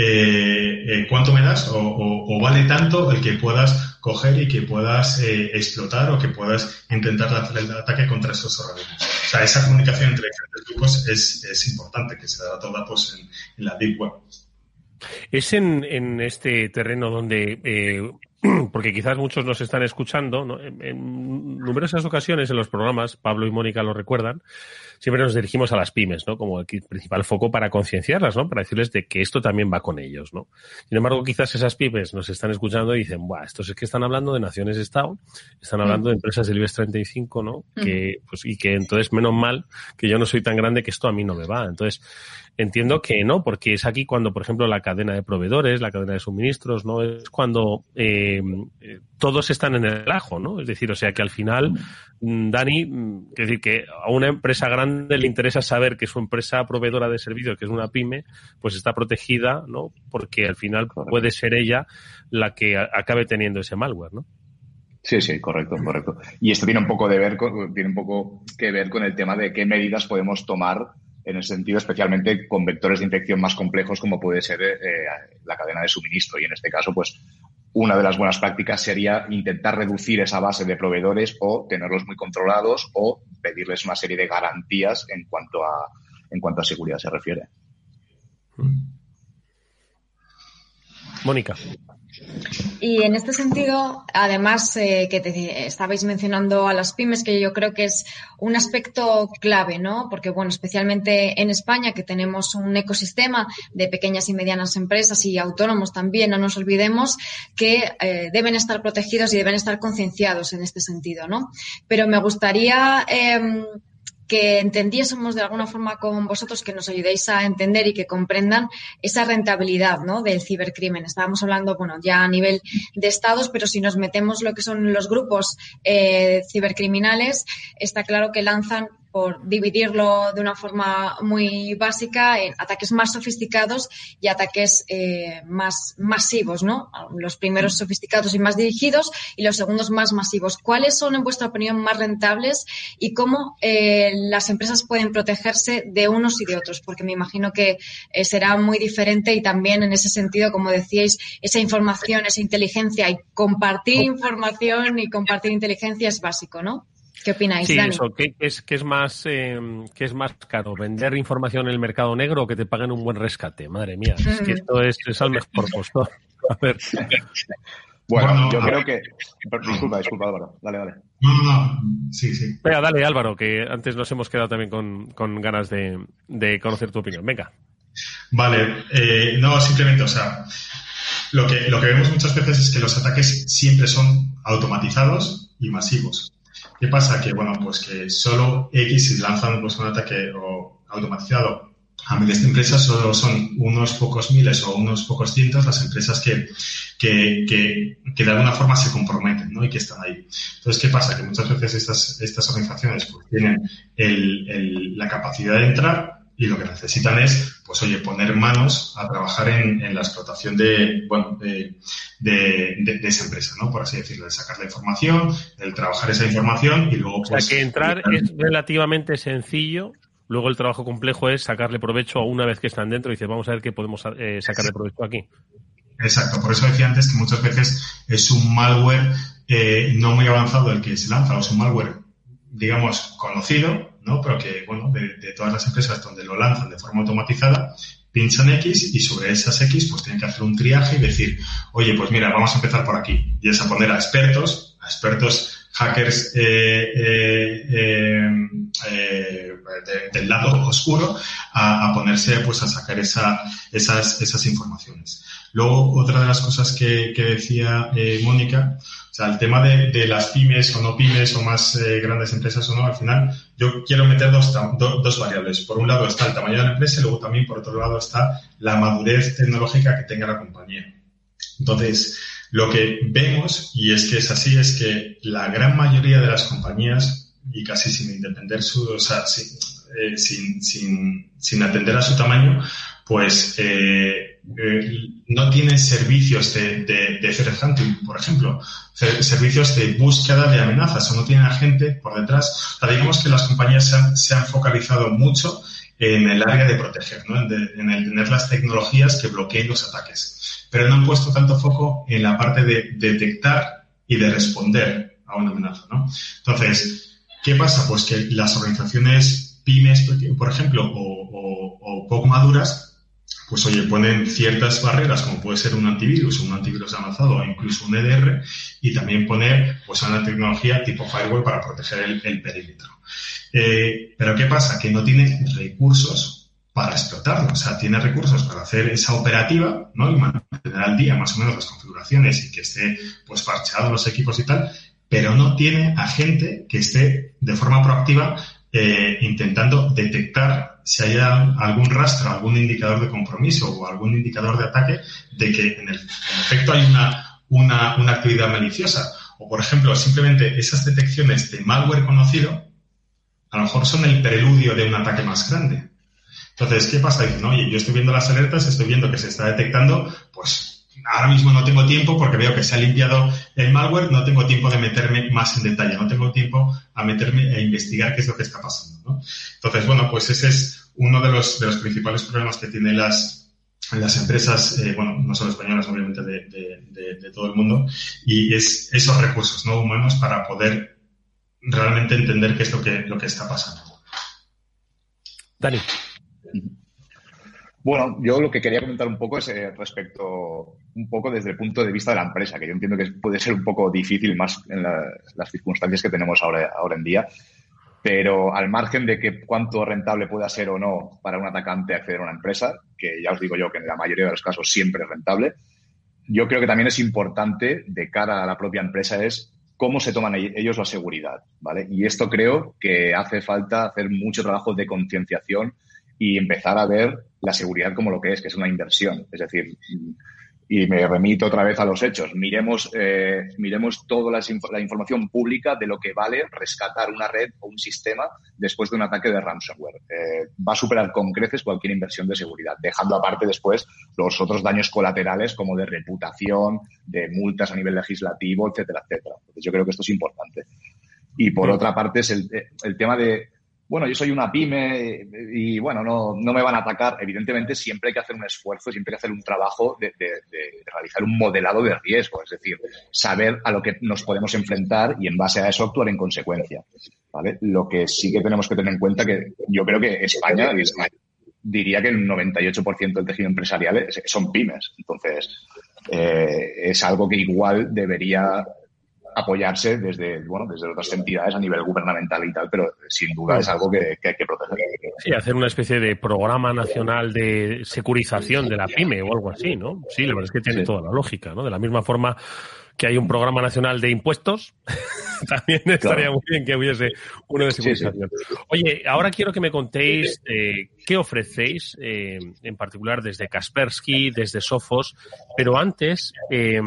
eh, eh, ¿cuánto me das? o, vale tanto el que puedas coger y que puedas eh, explotar o que puedas intentar el ataque contra esos organismos. O sea, esa comunicación entre diferentes grupos es, importante, que se da toda pues, en, la Deep Web. Es en, este terreno donde porque quizás muchos nos están escuchando, en, numerosas ocasiones en los programas, Pablo y Mónica lo recuerdan, siempre nos dirigimos a las pymes, ¿no? Como el principal foco para concienciarlas, ¿no? Para decirles de que esto también va con ellos, ¿no? Sin embargo, quizás esas pymes nos están escuchando y dicen, Buah, estos es que están hablando de naciones de Estado, están hablando de empresas del IBEX 35, ¿no? Que, pues, y que entonces, menos mal que yo no soy tan grande que esto a mí no me va. Entonces, Entiendo que no, porque es aquí cuando, por ejemplo, la cadena de proveedores, la cadena de suministros, ¿no? Es cuando eh, todos están en el ajo, ¿no? Es decir, o sea que al final, mm, Dani, mm, es decir, que a una empresa grande le interesa saber que su empresa proveedora de servicios, que es una pyme, pues está protegida, ¿no? Porque al final puede ser ella la que acabe teniendo ese malware, ¿no? Sí, sí, correcto, correcto. Y esto tiene un poco de ver con, tiene un poco que ver con el tema de qué medidas podemos tomar en ese sentido, especialmente con vectores de infección más complejos como puede ser eh, la cadena de suministro. Y en este caso, pues una de las buenas prácticas sería intentar reducir esa base de proveedores o tenerlos muy controlados o pedirles una serie de garantías en cuanto a, en cuanto a seguridad se refiere. Mónica. Y en este sentido, además, eh, que te, estabais mencionando a las pymes, que yo creo que es un aspecto clave, ¿no? Porque, bueno, especialmente en España, que tenemos un ecosistema de pequeñas y medianas empresas y autónomos también, no nos olvidemos que eh, deben estar protegidos y deben estar concienciados en este sentido, ¿no? Pero me gustaría eh, que entendiésemos de alguna forma con vosotros, que nos ayudéis a entender y que comprendan esa rentabilidad ¿no? del cibercrimen. Estábamos hablando, bueno, ya a nivel de estados, pero si nos metemos lo que son los grupos eh, cibercriminales, está claro que lanzan por dividirlo de una forma muy básica en ataques más sofisticados y ataques eh, más masivos, ¿no? Los primeros sofisticados y más dirigidos y los segundos más masivos. ¿Cuáles son, en vuestra opinión, más rentables y cómo eh, las empresas pueden protegerse de unos y de otros? Porque me imagino que eh, será muy diferente y también en ese sentido, como decíais, esa información, esa inteligencia y compartir información y compartir inteligencia es básico, ¿no? ¿Qué opináis, sí, Eso, ¿qué, es, qué es más eh, qué es más caro? ¿Vender información en el mercado negro o que te paguen un buen rescate? Madre mía, es que esto es, es al mejor postor. A ver. Bueno, yo creo que. Disculpa, disculpa, Álvaro. Dale, dale. No, no, sí, sí. Venga, dale, Álvaro, que antes nos hemos quedado también con, con ganas de, de, conocer tu opinión. Venga. Vale, eh, no, simplemente, o sea, lo que, lo que vemos muchas veces es que los ataques siempre son automatizados y masivos. ¿Qué pasa? Que, bueno, pues que solo X si lanzan pues, un ataque automatizado a miles de empresas, solo son unos pocos miles o unos pocos cientos las empresas que, que, que, de alguna forma se comprometen ¿no? y que están ahí. Entonces, ¿qué pasa? Que muchas veces estas, estas organizaciones pues, tienen el, el, la capacidad de entrar, y lo que necesitan es, pues oye, poner manos a trabajar en, en la explotación de, bueno, de, de, de, esa empresa, ¿no? Por así decirlo, de sacar la información, el trabajar esa información y luego... Pues, o sea, pues, que entrar es relativamente sencillo, luego el trabajo complejo es sacarle provecho una vez que están dentro y dice, vamos a ver qué podemos eh, sacarle provecho aquí. Exacto, por eso decía antes que muchas veces es un malware eh, no muy avanzado el que se lanza, o es un malware, digamos, conocido, ¿no? Pero que, bueno, de, todas las empresas donde lo lanzan de forma automatizada, pinchan X y sobre esas X pues tienen que hacer un triaje y decir, oye, pues mira, vamos a empezar por aquí. Y es a poner a expertos, a expertos hackers eh, eh, eh, del lado oscuro a, ponerse pues a sacar esa, esas, esas informaciones. Luego, otra de las cosas que, que decía Mónica, sea, el tema de, las pymes o no pymes o más eh, grandes empresas o no, al final yo quiero meter dos, dos variables. Por un lado está el tamaño de la empresa y luego también por otro lado está la madurez tecnológica que tenga la compañía. Entonces, lo que vemos, y es que es así, es que la gran mayoría de las compañías, y casi sin depender su, o sea, sin, eh, sin, sin, sin, atender a su tamaño, pues eh, eh, no tienen servicios de, de, de hunting, por ejemplo, servicios de búsqueda de amenazas o no tienen a gente por detrás. O digamos que las compañías se han, focalizado mucho en el área de proteger, ¿no? en, en, el tener las tecnologías que bloqueen los ataques, pero no han puesto tanto foco en la parte de detectar y de responder a una amenaza. ¿no? Entonces, ¿qué pasa? Pues que las organizaciones pymes, por ejemplo, o, o, o poco maduras, pues oye, ponen ciertas barreras, como puede ser un antivirus, un antivirus avanzado o incluso un EDR, y también poner pues una tecnología tipo firewall para proteger el, perímetro. Eh, pero ¿qué pasa? Que no tiene recursos para explotarlo. O sea, tiene recursos para hacer esa operativa, ¿no? Y mantener al día más o menos las configuraciones y que esté pues parcheado los equipos y tal, pero no tiene a gente que esté de forma proactiva eh, intentando detectar si hay algún rastro, algún indicador de compromiso o algún indicador de ataque de que en, el, efecto hay una, una, una, actividad maliciosa. O, por ejemplo, simplemente esas detecciones de malware conocido a lo mejor son el preludio de un ataque más grande. Entonces, ¿qué pasa? Dicen, oye, yo estoy viendo las alertas, estoy viendo que se está detectando, pues ahora mismo no tengo tiempo porque veo que se ha limpiado el malware, no tengo tiempo de meterme más en detalle, no tengo tiempo a meterme a investigar qué es lo que está pasando. Entonces, bueno, pues ese es uno de los, de principales problemas que tienen las, las empresas, eh, bueno, no solo españolas, obviamente, de, de, todo el mundo, y es esos recursos no humanos para poder realmente entender qué es lo que, lo que está pasando. Dani. Bueno, yo lo que quería comentar un poco es eh, respecto, un poco desde el punto de vista de la empresa, que yo entiendo que puede ser un poco difícil más en las circunstancias que tenemos ahora, ahora en día, pero al margen de que cuánto rentable pueda ser o no para un atacante acceder a una empresa, que ya os digo yo que en la mayoría de los casos siempre es rentable, yo creo que también es importante de cara a la propia empresa es cómo se toman ellos la seguridad, ¿vale? Y esto creo que hace falta hacer mucho trabajo de concienciación y empezar a ver la seguridad como lo que es, que es una inversión. Es decir, y me remito otra vez a los hechos. Miremos, eh, miremos toda la, información pública de lo que vale rescatar una red o un sistema después de un ataque de ransomware. Eh, va a superar con creces cualquier inversión de seguridad, dejando aparte después los otros daños colaterales como de reputación, de multas a nivel legislativo, etcétera, etcétera. Entonces yo creo que esto es importante. Y por otra parte es el, el tema de bueno, yo soy una pyme y, bueno, no, no, me van a atacar. Evidentemente, siempre hay que hacer un esfuerzo, siempre hay que hacer un trabajo de, de, realizar un modelado de riesgo, es decir, saber a lo que nos podemos enfrentar y en base a eso actuar en consecuencia. ¿vale? Lo que sí que tenemos que tener en cuenta que yo creo que España, diría que el 98% del tejido empresarial son pymes. Entonces, eh, es algo que igual debería apoyarse desde, bueno, desde otras entidades a nivel gubernamental y tal, pero sin duda es algo que, hay que proteger. Sí, hacer una especie de programa nacional de securización de la pyme o algo así, ¿no? Sí, la verdad es que tiene toda la lógica, ¿no? De la misma forma que hay un programa nacional de impuestos, también estaría muy bien que hubiese uno de securización. Oye, ahora quiero que me contéis eh, qué ofrecéis, eh, en particular desde Kaspersky, desde Sofos, pero antes, eh,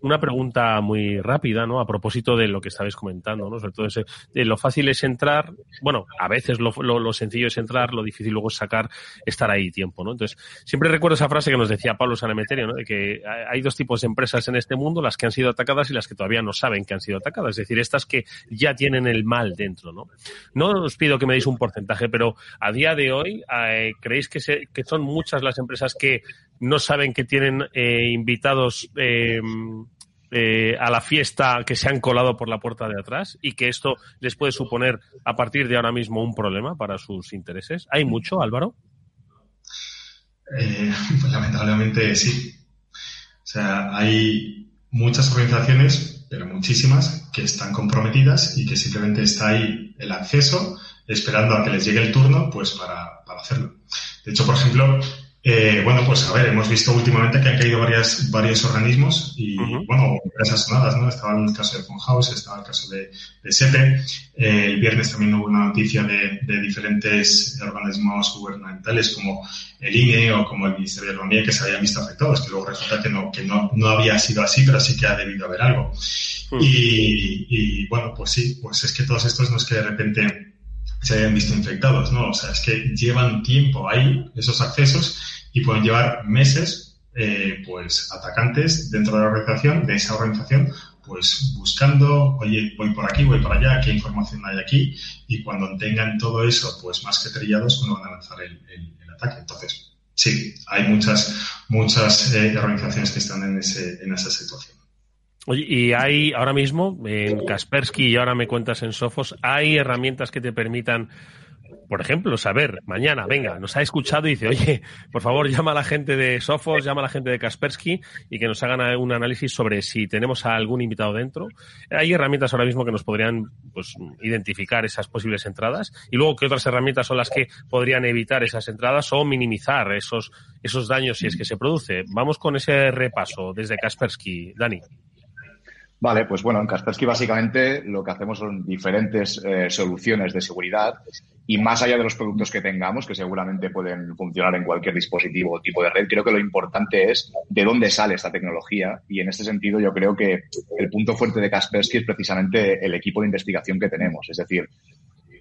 una pregunta muy rápida, ¿no? A propósito de lo que estabais comentando, ¿no? Sobre todo ese, de lo fácil es entrar, bueno, a veces lo, lo, sencillo es entrar, lo difícil luego es sacar, estar ahí tiempo, ¿no? Entonces, siempre recuerdo esa frase que nos decía Pablo Sanemeterio, ¿no? De que hay dos tipos de empresas en este mundo, las que han sido atacadas y las que todavía no saben que han sido atacadas, es decir, estas que ya tienen el mal dentro, ¿no? No os pido que me deis un porcentaje, pero a día de hoy, eh, ¿creéis que, se, son muchas las empresas que no saben que tienen eh, invitados eh, a la fiesta que se han colado por la puerta de atrás y que esto les puede suponer a partir de ahora mismo un problema para sus intereses. ¿Hay mucho, Álvaro? Pues lamentablemente sí. O sea, hay muchas organizaciones, pero muchísimas, que están comprometidas y que simplemente está ahí el acceso esperando a que les llegue el turno pues para, para hacerlo. De hecho, por ejemplo, eh, bueno, pues a ver, hemos visto últimamente que han caído varias, varios organismos y, bueno, empresas sonadas, ¿no? Estaba el caso de Funhouse, estaba el caso de, de SEPE. Eh, el viernes también hubo una noticia de, de, diferentes organismos gubernamentales como el INE o como el Ministerio de Economía que se habían visto afectados, que luego resulta que no, que no, no había sido así, pero sí que ha debido haber algo. Y, y, bueno, pues sí, pues es que todos estos no es que de repente se hayan visto infectados, ¿no? O sea, es que llevan tiempo ahí, esos accesos, y pueden llevar meses, eh, pues, atacantes dentro de la organización, de esa organización, pues buscando, oye, voy por aquí, voy por allá, qué información hay aquí, y cuando tengan todo eso, pues más que trillados, cuando van a lanzar el, ataque. Entonces, sí, hay muchas, muchas eh, organizaciones que están en, ese, en esa situación. Oye, y hay ahora mismo en Kaspersky y ahora me cuentas en Sofos, hay herramientas que te permitan por ejemplo, saber mañana, venga, nos ha escuchado y dice, oye, por favor, llama a la gente de Sofos, llama a la gente de Kaspersky y que nos hagan un análisis sobre si tenemos a algún invitado dentro. Hay herramientas ahora mismo que nos podrían pues, identificar esas posibles entradas y luego qué otras herramientas son las que podrían evitar esas entradas o minimizar esos, esos daños si es que se produce. Vamos con ese repaso desde Kaspersky. Dani. Vale, pues bueno, en Kaspersky básicamente lo que hacemos son diferentes eh, soluciones de seguridad y más allá de los productos que tengamos, que seguramente pueden funcionar en cualquier dispositivo o tipo de red, creo que lo importante es de dónde sale esta tecnología y en este sentido yo creo que el punto fuerte de Kaspersky es precisamente el equipo de investigación que tenemos. Es decir,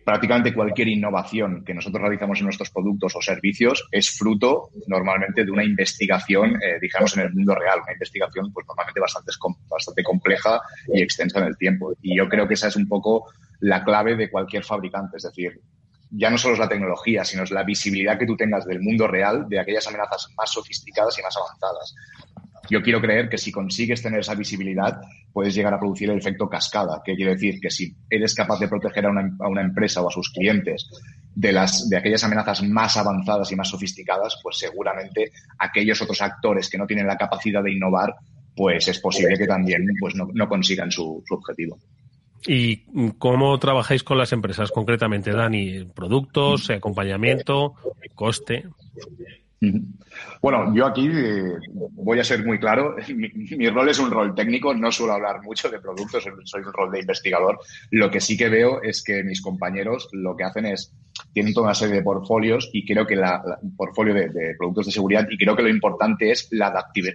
prácticamente cualquier innovación que nosotros realizamos en nuestros productos o servicios es fruto normalmente de una investigación, eh, digamos, en el mundo real, una investigación pues normalmente bastante, bastante compleja y extensa en el tiempo. Y yo creo que esa es un poco la clave de cualquier fabricante, es decir, ya no solo es la tecnología, sino es la visibilidad que tú tengas del mundo real de aquellas amenazas más sofisticadas y más avanzadas yo quiero creer que si consigues tener esa visibilidad, puedes llegar a producir el efecto cascada, que quiere decir que si eres capaz de proteger a una, empresa o a sus clientes de, las, de aquellas amenazas más avanzadas y más sofisticadas, pues seguramente aquellos otros actores que no tienen la capacidad de innovar, pues es posible que también pues no, consigan su, su objetivo. ¿Y cómo trabajáis con las empresas concretamente, Dani? ¿Productos, acompañamiento, coste? Bueno, yo aquí eh, voy a ser muy claro. Mi, rol es un rol técnico, no suelo hablar mucho de productos, soy un rol de investigador. Lo que sí que veo es que mis compañeros lo que hacen es, tienen toda una serie de portfolios y creo que la, portfolio de, productos de seguridad y creo que lo importante es la,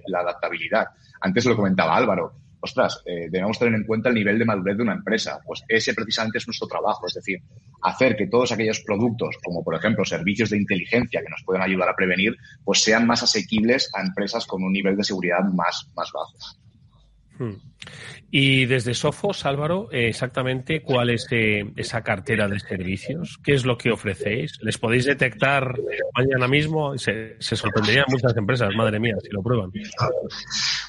la adaptabilidad. Antes lo comentaba Álvaro ostras, eh, debemos tener en cuenta el nivel de madurez de una empresa. Pues ese precisamente es nuestro trabajo, es decir, hacer que todos aquellos productos, como por ejemplo servicios de inteligencia que nos pueden ayudar a prevenir, pues sean más asequibles a empresas con un nivel de seguridad más, más bajo. Hmm. Y desde Sofos, Álvaro, exactamente cuál es eh, esa cartera de servicios, qué es lo que ofrecéis. ¿Les podéis detectar mañana mismo? Se, sorprenderían muchas empresas, madre mía, si lo prueban.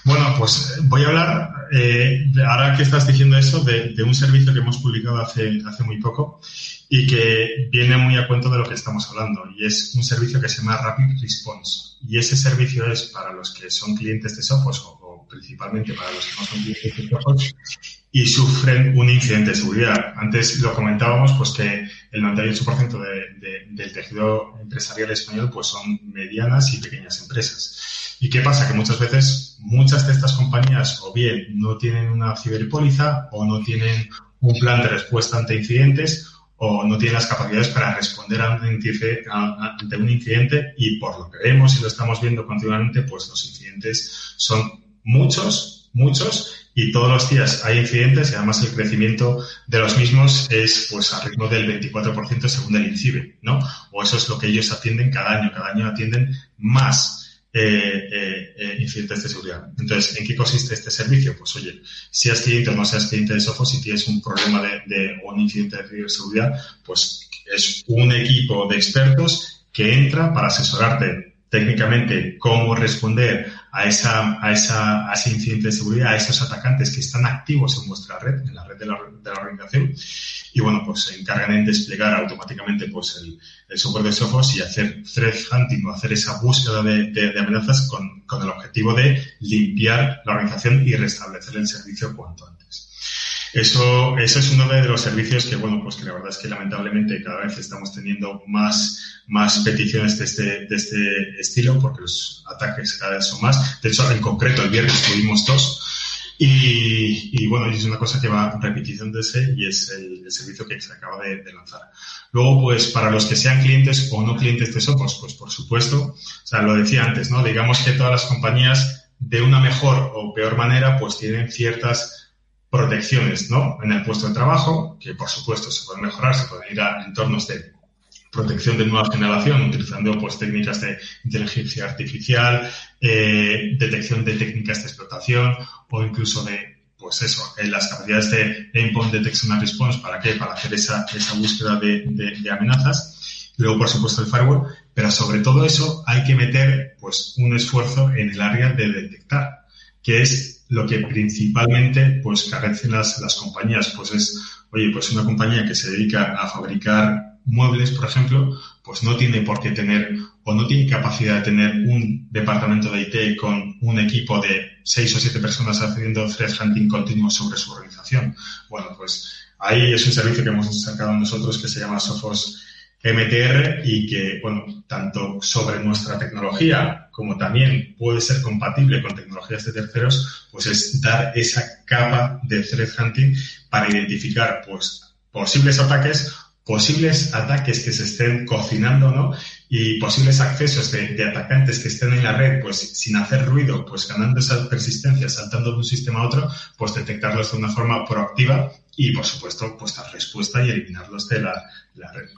Bueno, pues voy a hablar, eh, ahora que estás diciendo eso, de, un servicio que hemos publicado hace, hace muy poco y que viene muy a cuento de lo que estamos hablando. Y es un servicio que se llama Rapid Response. Y ese servicio es para los que son clientes de Sophos o principalmente para los que no son clientes y sufren un incidente de seguridad. Antes lo comentábamos, pues que el 98% de, del tejido empresarial español pues son medianas y pequeñas empresas. ¿Y qué pasa? Que muchas veces muchas de estas compañías o bien no tienen una ciberpóliza o no tienen un plan de respuesta ante incidentes o no tienen las capacidades para responder ante un incidente y por lo que vemos y lo estamos viendo continuamente, pues los incidentes son muchos, muchos y todos los días hay incidentes y además el crecimiento de los mismos es pues a ritmo del 24% según el INCIBE, ¿no? O eso es lo que ellos atienden cada año. Cada año atienden más eh, eh, eh, incidentes de seguridad. Entonces, ¿en qué consiste este servicio? Pues oye, seas cliente o no seas cliente de Sophos, si tienes un problema de o un incidente de seguridad, pues es un equipo de expertos que entra para asesorarte técnicamente cómo responder a, esa, a, esa, a ese incidente de seguridad, a esos atacantes que están activos en vuestra red, en la red de la, de la organización. Y bueno, pues se encargan en desplegar automáticamente pues el, el software de Sophos y hacer threat hunting o hacer esa búsqueda de, de, de amenazas con, con el objetivo de limpiar la organización y restablecer el servicio cuanto antes. Eso, eso es uno de los servicios que, bueno, pues que la verdad es que lamentablemente cada vez estamos teniendo más, más peticiones de este, de este estilo porque los ataques cada vez son más. De hecho, en concreto, el viernes tuvimos dos. Y, y bueno, es una cosa que va repitiéndose y es el, el servicio que se acaba de, de, lanzar. Luego, pues para los que sean clientes o no clientes de Sophos, pues por supuesto, o sea, lo decía antes, ¿no? Digamos que todas las compañías de una mejor o peor manera, pues tienen ciertas protecciones ¿no? en el puesto de trabajo, que por supuesto se pueden mejorar, se pueden ir a entornos de protección de nueva generación, utilizando pues, técnicas de inteligencia artificial, eh, detección de técnicas de explotación o incluso de, pues eso, en las capacidades de Endpoint Detection and Response, ¿para qué? Para hacer esa, esa búsqueda de, de, de amenazas. Luego, por supuesto, el firewall, pero sobre todo eso hay que meter pues un esfuerzo en el área de detectar, que es lo que principalmente pues carecen las, las compañías, pues es, oye, pues una compañía que se dedica a fabricar muebles, por ejemplo, pues no tiene por qué tener o no tiene capacidad de tener un departamento de IT con un equipo de seis o siete personas haciendo threat hunting continuo sobre su organización. Bueno, pues ahí es un servicio que hemos sacado nosotros que se llama Sophos MTR y que, bueno, tanto sobre nuestra tecnología como también puede ser compatible con tecnologías de terceros, pues es dar esa capa de threat hunting para identificar, pues, posibles ataques, posibles ataques que se estén cocinando, ¿no? Y posibles accesos de, atacantes que estén en la red, pues, sin hacer ruido, pues, ganando esa persistencia, saltando de un sistema a otro, pues, detectarlos de una forma proactiva y, por supuesto, pues, dar respuesta y eliminarlos de la red.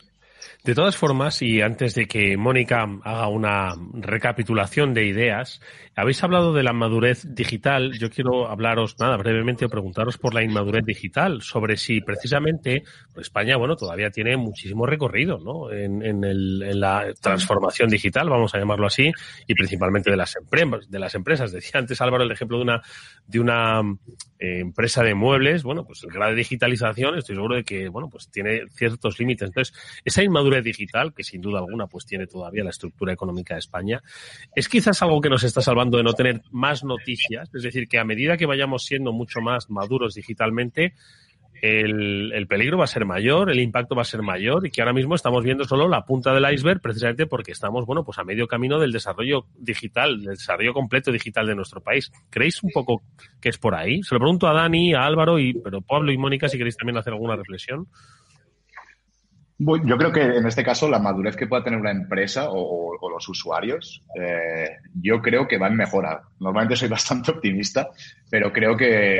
De todas formas, y antes de que Mónica haga una recapitulación de ideas, habéis hablado de la madurez digital. Yo quiero hablaros, nada, brevemente, o preguntaros por la inmadurez digital, sobre si precisamente pues España, bueno, todavía tiene muchísimo recorrido, ¿no? En, en, el, en, la transformación digital, vamos a llamarlo así, y principalmente de las, empresas, de las empresas. Decía antes Álvaro el ejemplo de una, de una eh, empresa de muebles, bueno, pues el grado de digitalización, estoy seguro de que, bueno, pues tiene ciertos límites. Entonces, esa inmadurez digital, que sin duda alguna pues tiene todavía la estructura económica de España, es quizás algo que nos está salvando de no tener más noticias, es decir, que a medida que vayamos siendo mucho más maduros digitalmente, el, el, peligro va a ser mayor, el impacto va a ser mayor y que ahora mismo estamos viendo solo la punta del iceberg precisamente porque estamos, bueno, pues a medio camino del desarrollo digital, del desarrollo completo digital de nuestro país. ¿Creéis un poco que es por ahí? Se lo pregunto a Dani, a Álvaro y, pero Pablo y Mónica si queréis también hacer alguna reflexión. Yo creo que en este caso la madurez que pueda tener una empresa o, o los usuarios, eh, yo creo que va en mejora. Normalmente soy bastante optimista, pero creo que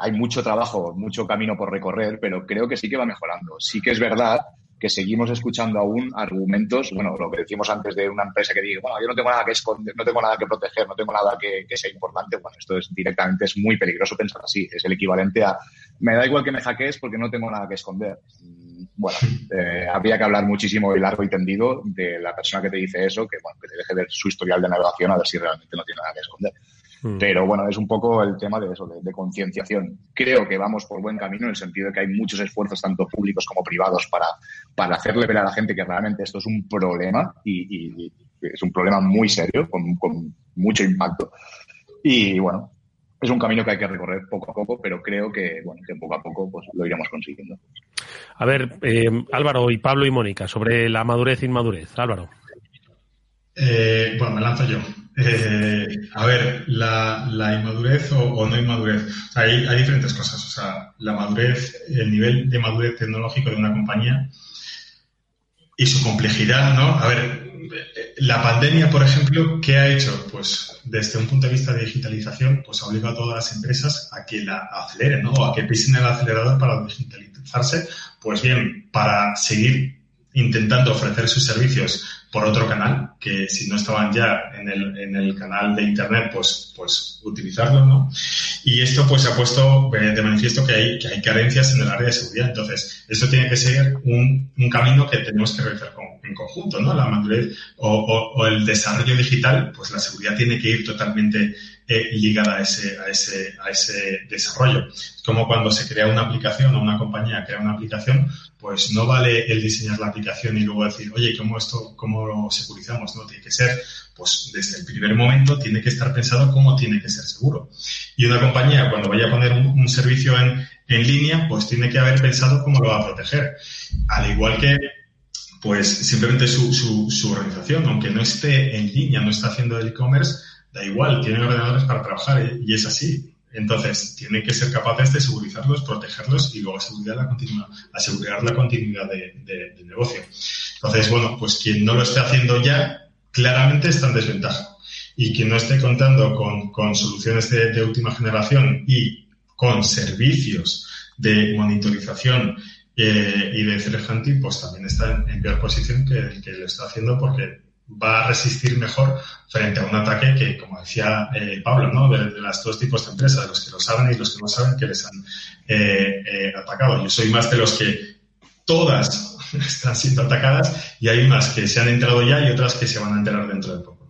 hay mucho trabajo, mucho camino por recorrer, pero creo que sí que va mejorando. Sí que es verdad que seguimos escuchando aún argumentos, bueno, lo que decimos antes de una empresa que diga, bueno, yo no tengo nada que esconder, no tengo nada que proteger, no tengo nada que, que sea importante, bueno, esto es directamente, es muy peligroso pensar así, es el equivalente a, me da igual que me hackees porque no tengo nada que esconder. Bueno, eh, habría que hablar muchísimo y largo y tendido de la persona que te dice eso, que bueno, que te deje ver su historial de navegación a ver si realmente no tiene nada que esconder. Mm. Pero bueno, es un poco el tema de eso, de, de, concienciación. Creo que vamos por buen camino en el sentido de que hay muchos esfuerzos, tanto públicos como privados, para, para hacerle ver a la gente que realmente esto es un problema y, y es un problema muy serio, con, con mucho impacto. Y bueno, es un camino que hay que recorrer poco a poco, pero creo que, bueno, que poco a poco pues, lo iremos consiguiendo. A ver, eh, Álvaro y Pablo y Mónica, sobre la madurez e inmadurez. Álvaro. Eh, bueno, me lanzo yo. Eh, a ver, la, inmadurez o, no inmadurez. hay, hay, diferentes cosas. O sea, la madurez, el nivel de madurez tecnológico de una compañía y su complejidad, ¿no? A ver, la pandemia, por ejemplo, ¿qué ha hecho? Pues desde un punto de vista de digitalización, pues ha obligado a todas las empresas a que la aceleren, ¿no? O a que pisen el acelerador para digitalizarse, pues bien, para seguir intentando ofrecer sus servicios por otro canal, que si no estaban ya en el, en el canal de Internet, pues, pues utilizarlo, ¿no? Y esto pues ha puesto de manifiesto que hay, que hay carencias en el área de seguridad. Entonces, esto tiene que ser un, un camino que tenemos que realizar en conjunto, ¿no? La madurez o, o, el desarrollo digital, pues la seguridad tiene que ir totalmente eh, a ese, a, ese, a ese desarrollo. Es como cuando se crea una aplicación o una compañía crea una aplicación, pues no vale el diseñar la aplicación y luego decir, oye, ¿cómo esto, cómo lo securizamos? No, tiene que ser, pues desde el primer momento tiene que estar pensado cómo tiene que ser seguro. Y una compañía, cuando vaya a poner un, servicio en, en línea, pues tiene que haber pensado cómo lo va a proteger. Al igual que pues simplemente su, su, su, organización, aunque no esté en línea, no está haciendo el e-commerce, da igual, tienen ordenadores para trabajar y es así. Entonces, tienen que ser capaces de segurizarlos, protegerlos y luego asegurar la, continua, asegurar la continuidad de, negocio. Entonces, bueno, pues quien no lo esté haciendo ya, claramente está en desventaja. Y quien no esté contando con, soluciones de, última generación y con servicios de monitorización eh, y de threat pues también está en, peor posición que el que lo está haciendo porque va a resistir mejor frente a un ataque que, como decía eh, Pablo, ¿no? De, los dos tipos de empresas, los que lo saben y los que no saben que les han eh, eh, atacado. Yo soy más de los que todas están siendo atacadas y hay unas que se han enterado ya y otras que se van a enterar dentro de poco.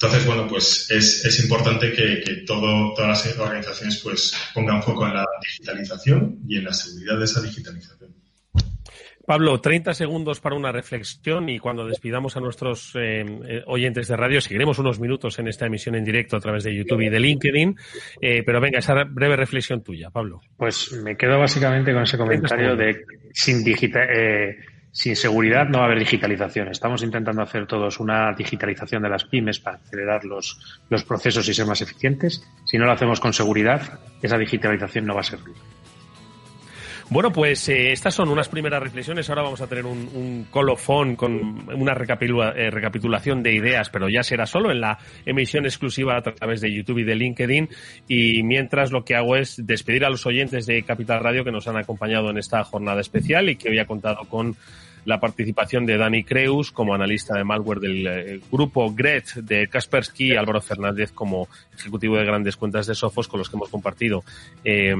Entonces, bueno, pues es, es importante que, que todo, todas las organizaciones pues pongan foco en la digitalización y en la seguridad de esa digitalización. Pablo, 30 segundos para una reflexión y cuando despidamos a nuestros eh, eh, oyentes de radio, seguiremos unos minutos en esta emisión en directo a través de YouTube y de LinkedIn. Eh, pero venga, esa breve reflexión tuya, Pablo. Pues me quedo básicamente con ese comentario de sin, sin seguridad no va a haber digitalización. Estamos intentando hacer todos una digitalización de las pymes para acelerar los, los procesos y ser más eficientes. Si no lo hacemos con seguridad, esa digitalización no va a servir. Bueno, pues eh, estas son unas primeras reflexiones. Ahora vamos a tener un, colofón con una eh, recapitulación de ideas, pero ya será solo en la emisión exclusiva a través de YouTube y de LinkedIn. Y mientras lo que hago es despedir a los oyentes de Capital Radio que nos han acompañado en esta jornada especial y que hoy ha contado con la participación de Dani Creus como analista de malware del eh, grupo GRET de Kaspersky y Álvaro Fernández como ejecutivo de grandes cuentas de Sofos con los que hemos compartido eh,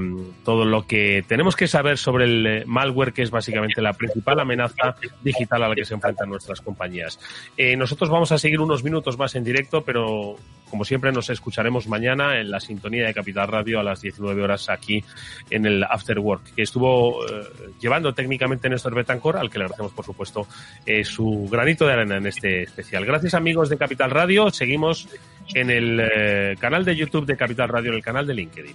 todo lo que tenemos que saber sobre el eh, malware que es básicamente la principal amenaza digital a la que se enfrentan nuestras compañías. nosotros vamos a seguir unos minutos más en directo, pero como siempre nos escucharemos mañana en la sintonía de Capital Radio a las 19 horas aquí en el After Work, que estuvo llevando técnicamente Néstor Betancor, al que le agradecemos por supuesto, eh, su granito de arena en este especial. Gracias amigos de Capital Radio. Seguimos en el eh, canal de YouTube de Capital Radio, en el canal de LinkedIn.